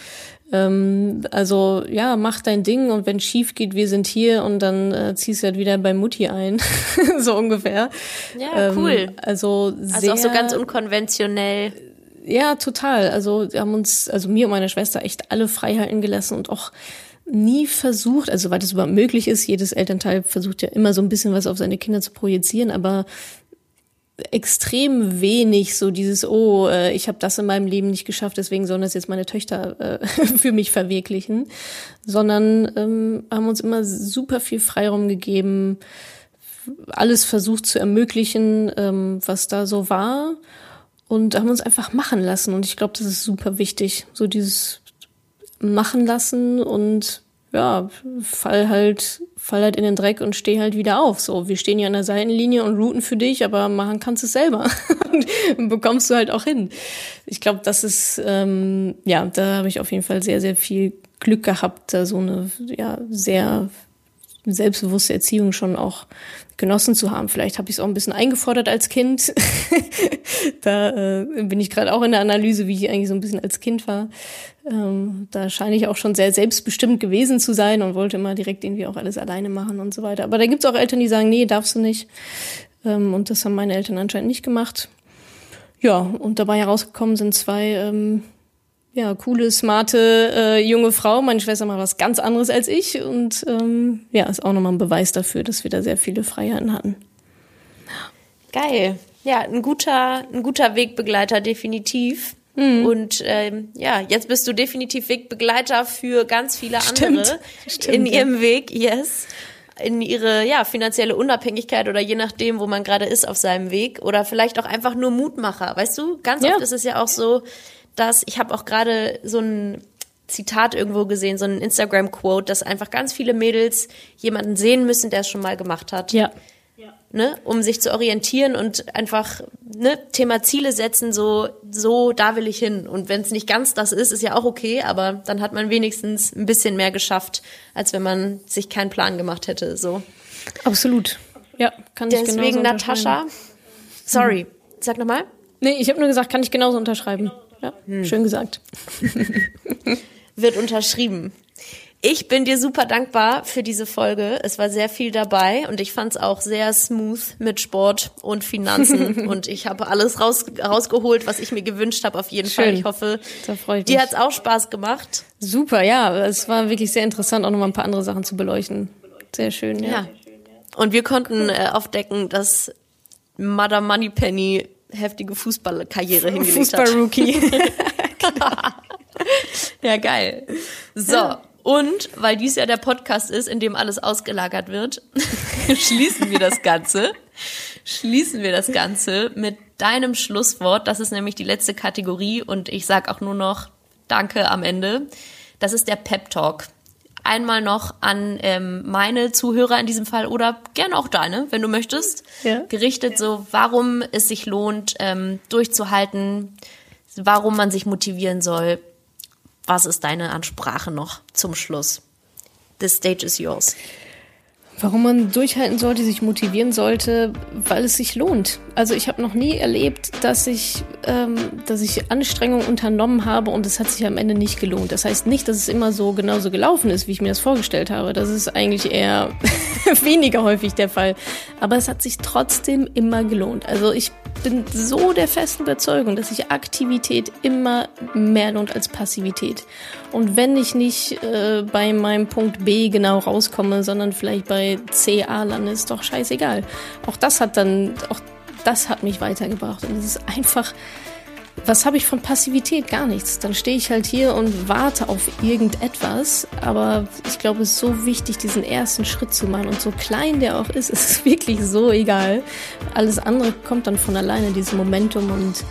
Ähm, also ja, mach dein Ding und wenn schief geht, wir sind hier und dann äh, ziehst du halt wieder bei Mutti ein, [LAUGHS] so ungefähr. Ja, ähm, cool. Also sehr, also auch so ganz unkonventionell. Ja, total. Also wir haben uns, also mir und meiner Schwester echt alle Freiheiten gelassen und auch nie versucht, also weil das überhaupt möglich ist, jedes Elternteil versucht ja immer so ein bisschen was auf seine Kinder zu projizieren, aber extrem wenig so dieses, oh, äh, ich habe das in meinem Leben nicht geschafft, deswegen sollen das jetzt meine Töchter äh, [LAUGHS] für mich verwirklichen, sondern ähm, haben uns immer super viel Freiraum gegeben, alles versucht zu ermöglichen, ähm, was da so war. Und haben uns einfach machen lassen. Und ich glaube, das ist super wichtig, so dieses machen lassen und ja, fall halt, fall halt in den Dreck und steh halt wieder auf. So, wir stehen ja an der Seitenlinie und routen für dich, aber machen kannst du es selber. [LAUGHS] und bekommst du halt auch hin. Ich glaube, das ist, ähm, ja, da habe ich auf jeden Fall sehr, sehr viel Glück gehabt, da so eine, ja, sehr selbstbewusste Erziehung schon auch genossen zu haben. Vielleicht habe ich es auch ein bisschen eingefordert als Kind. [LAUGHS] da äh, bin ich gerade auch in der Analyse, wie ich eigentlich so ein bisschen als Kind war. Ähm, da scheine ich auch schon sehr selbstbestimmt gewesen zu sein und wollte immer direkt irgendwie auch alles alleine machen und so weiter. Aber da gibt es auch Eltern, die sagen, nee, darfst du nicht. Ähm, und das haben meine Eltern anscheinend nicht gemacht. Ja, und dabei herausgekommen sind zwei ähm, ja, coole, smarte äh, junge Frau. Meine Schwester macht was ganz anderes als ich und ähm, ja, ist auch nochmal ein Beweis dafür, dass wir da sehr viele Freiheiten hatten. Geil. Ja, ein guter, ein guter Wegbegleiter, definitiv. Mhm. Und ähm, ja, jetzt bist du definitiv Wegbegleiter für ganz viele andere Stimmt. Stimmt, in ihrem ja. Weg, yes in ihre ja finanzielle Unabhängigkeit oder je nachdem, wo man gerade ist auf seinem Weg oder vielleicht auch einfach nur Mutmacher, weißt du? Ganz ja. oft ist es ja auch so, dass ich habe auch gerade so ein Zitat irgendwo gesehen, so ein Instagram-Quote, dass einfach ganz viele Mädels jemanden sehen müssen, der es schon mal gemacht hat. Ja. Ne, um sich zu orientieren und einfach ne, Thema Ziele setzen, so, so, da will ich hin. Und wenn es nicht ganz das ist, ist ja auch okay, aber dann hat man wenigstens ein bisschen mehr geschafft, als wenn man sich keinen Plan gemacht hätte. So. Absolut. Ja, kann ich Deswegen Natascha. Sorry, sag nochmal. Nee, ich habe nur gesagt, kann ich genauso unterschreiben. Ja, hm. schön gesagt. [LAUGHS] Wird unterschrieben. Ich bin dir super dankbar für diese Folge. Es war sehr viel dabei und ich fand es auch sehr smooth mit Sport und Finanzen [LAUGHS] und ich habe alles raus, rausgeholt, was ich mir gewünscht habe auf jeden Schön. Fall. Ich hoffe, ich dir hat es auch Spaß gemacht. Super, ja. Es war wirklich sehr interessant, auch nochmal ein paar andere Sachen zu beleuchten. Sehr schön, ja. ja. Und wir konnten äh, aufdecken, dass Madame Moneypenny heftige Fußballkarriere hingelegt. Fußball-Rookie. [LAUGHS] ja, geil. So. Und weil dies ja der Podcast ist, in dem alles ausgelagert wird, [LAUGHS] schließen wir das Ganze. Schließen wir das Ganze mit deinem Schlusswort. Das ist nämlich die letzte Kategorie und ich sag auch nur noch Danke am Ende. Das ist der Pep Talk einmal noch an ähm, meine Zuhörer in diesem Fall oder gerne auch deine, wenn du möchtest, ja. gerichtet, so warum es sich lohnt, ähm, durchzuhalten, warum man sich motivieren soll. Was ist deine Ansprache noch zum Schluss? The stage is yours. Warum man durchhalten sollte, sich motivieren sollte, weil es sich lohnt. Also ich habe noch nie erlebt, dass ich, ähm, dass ich Anstrengungen unternommen habe und es hat sich am Ende nicht gelohnt. Das heißt nicht, dass es immer so genauso gelaufen ist, wie ich mir das vorgestellt habe. Das ist eigentlich eher [LAUGHS] weniger häufig der Fall. Aber es hat sich trotzdem immer gelohnt. Also ich bin so der festen Überzeugung, dass sich Aktivität immer mehr lohnt als Passivität. Und wenn ich nicht äh, bei meinem Punkt B genau rauskomme, sondern vielleicht bei CA lande, ist doch scheißegal. Auch das hat dann, auch das hat mich weitergebracht. Und es ist einfach, was habe ich von Passivität? Gar nichts. Dann stehe ich halt hier und warte auf irgendetwas. Aber ich glaube, es ist so wichtig, diesen ersten Schritt zu machen. Und so klein der auch ist, [LAUGHS] ist es wirklich so egal. Alles andere kommt dann von alleine, dieses Momentum. Und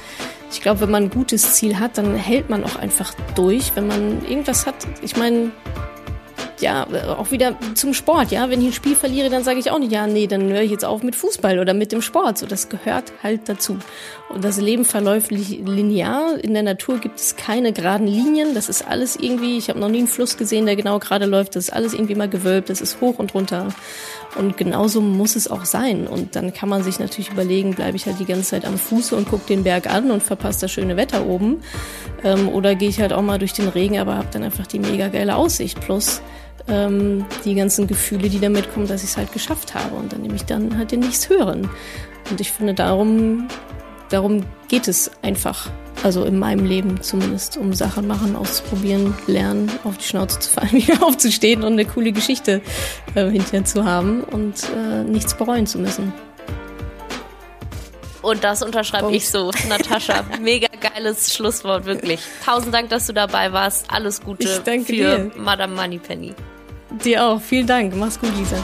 ich glaube, wenn man ein gutes Ziel hat, dann hält man auch einfach durch. Wenn man irgendwas hat, ich meine, ja, auch wieder zum Sport, ja. Wenn ich ein Spiel verliere, dann sage ich auch nicht, ja, nee, dann höre ich jetzt auf mit Fußball oder mit dem Sport. So, das gehört halt dazu. Und das Leben verläuft linear. In der Natur gibt es keine geraden Linien. Das ist alles irgendwie, ich habe noch nie einen Fluss gesehen, der genau gerade läuft. Das ist alles irgendwie mal gewölbt. Das ist hoch und runter. Und genauso muss es auch sein. Und dann kann man sich natürlich überlegen, bleibe ich halt die ganze Zeit am Fuße und gucke den Berg an und verpasse das schöne Wetter oben. Ähm, oder gehe ich halt auch mal durch den Regen, aber habe dann einfach die mega geile Aussicht. Plus ähm, die ganzen Gefühle, die damit kommen, dass ich es halt geschafft habe. Und dann nehme ich dann halt den nichts hören. Und ich finde, darum, darum geht es einfach. Also in meinem Leben zumindest, um Sachen machen, auszuprobieren, lernen, auf die Schnauze zu fallen, [LAUGHS] wieder aufzustehen und eine coole Geschichte äh, hinterher zu haben und äh, nichts bereuen zu müssen. Und das unterschreibe ich so. Natascha, [LAUGHS] mega geiles Schlusswort, wirklich. Tausend Dank, dass du dabei warst. Alles Gute für dir. Madame Moneypenny. Dir auch. Vielen Dank. Mach's gut, Lisa.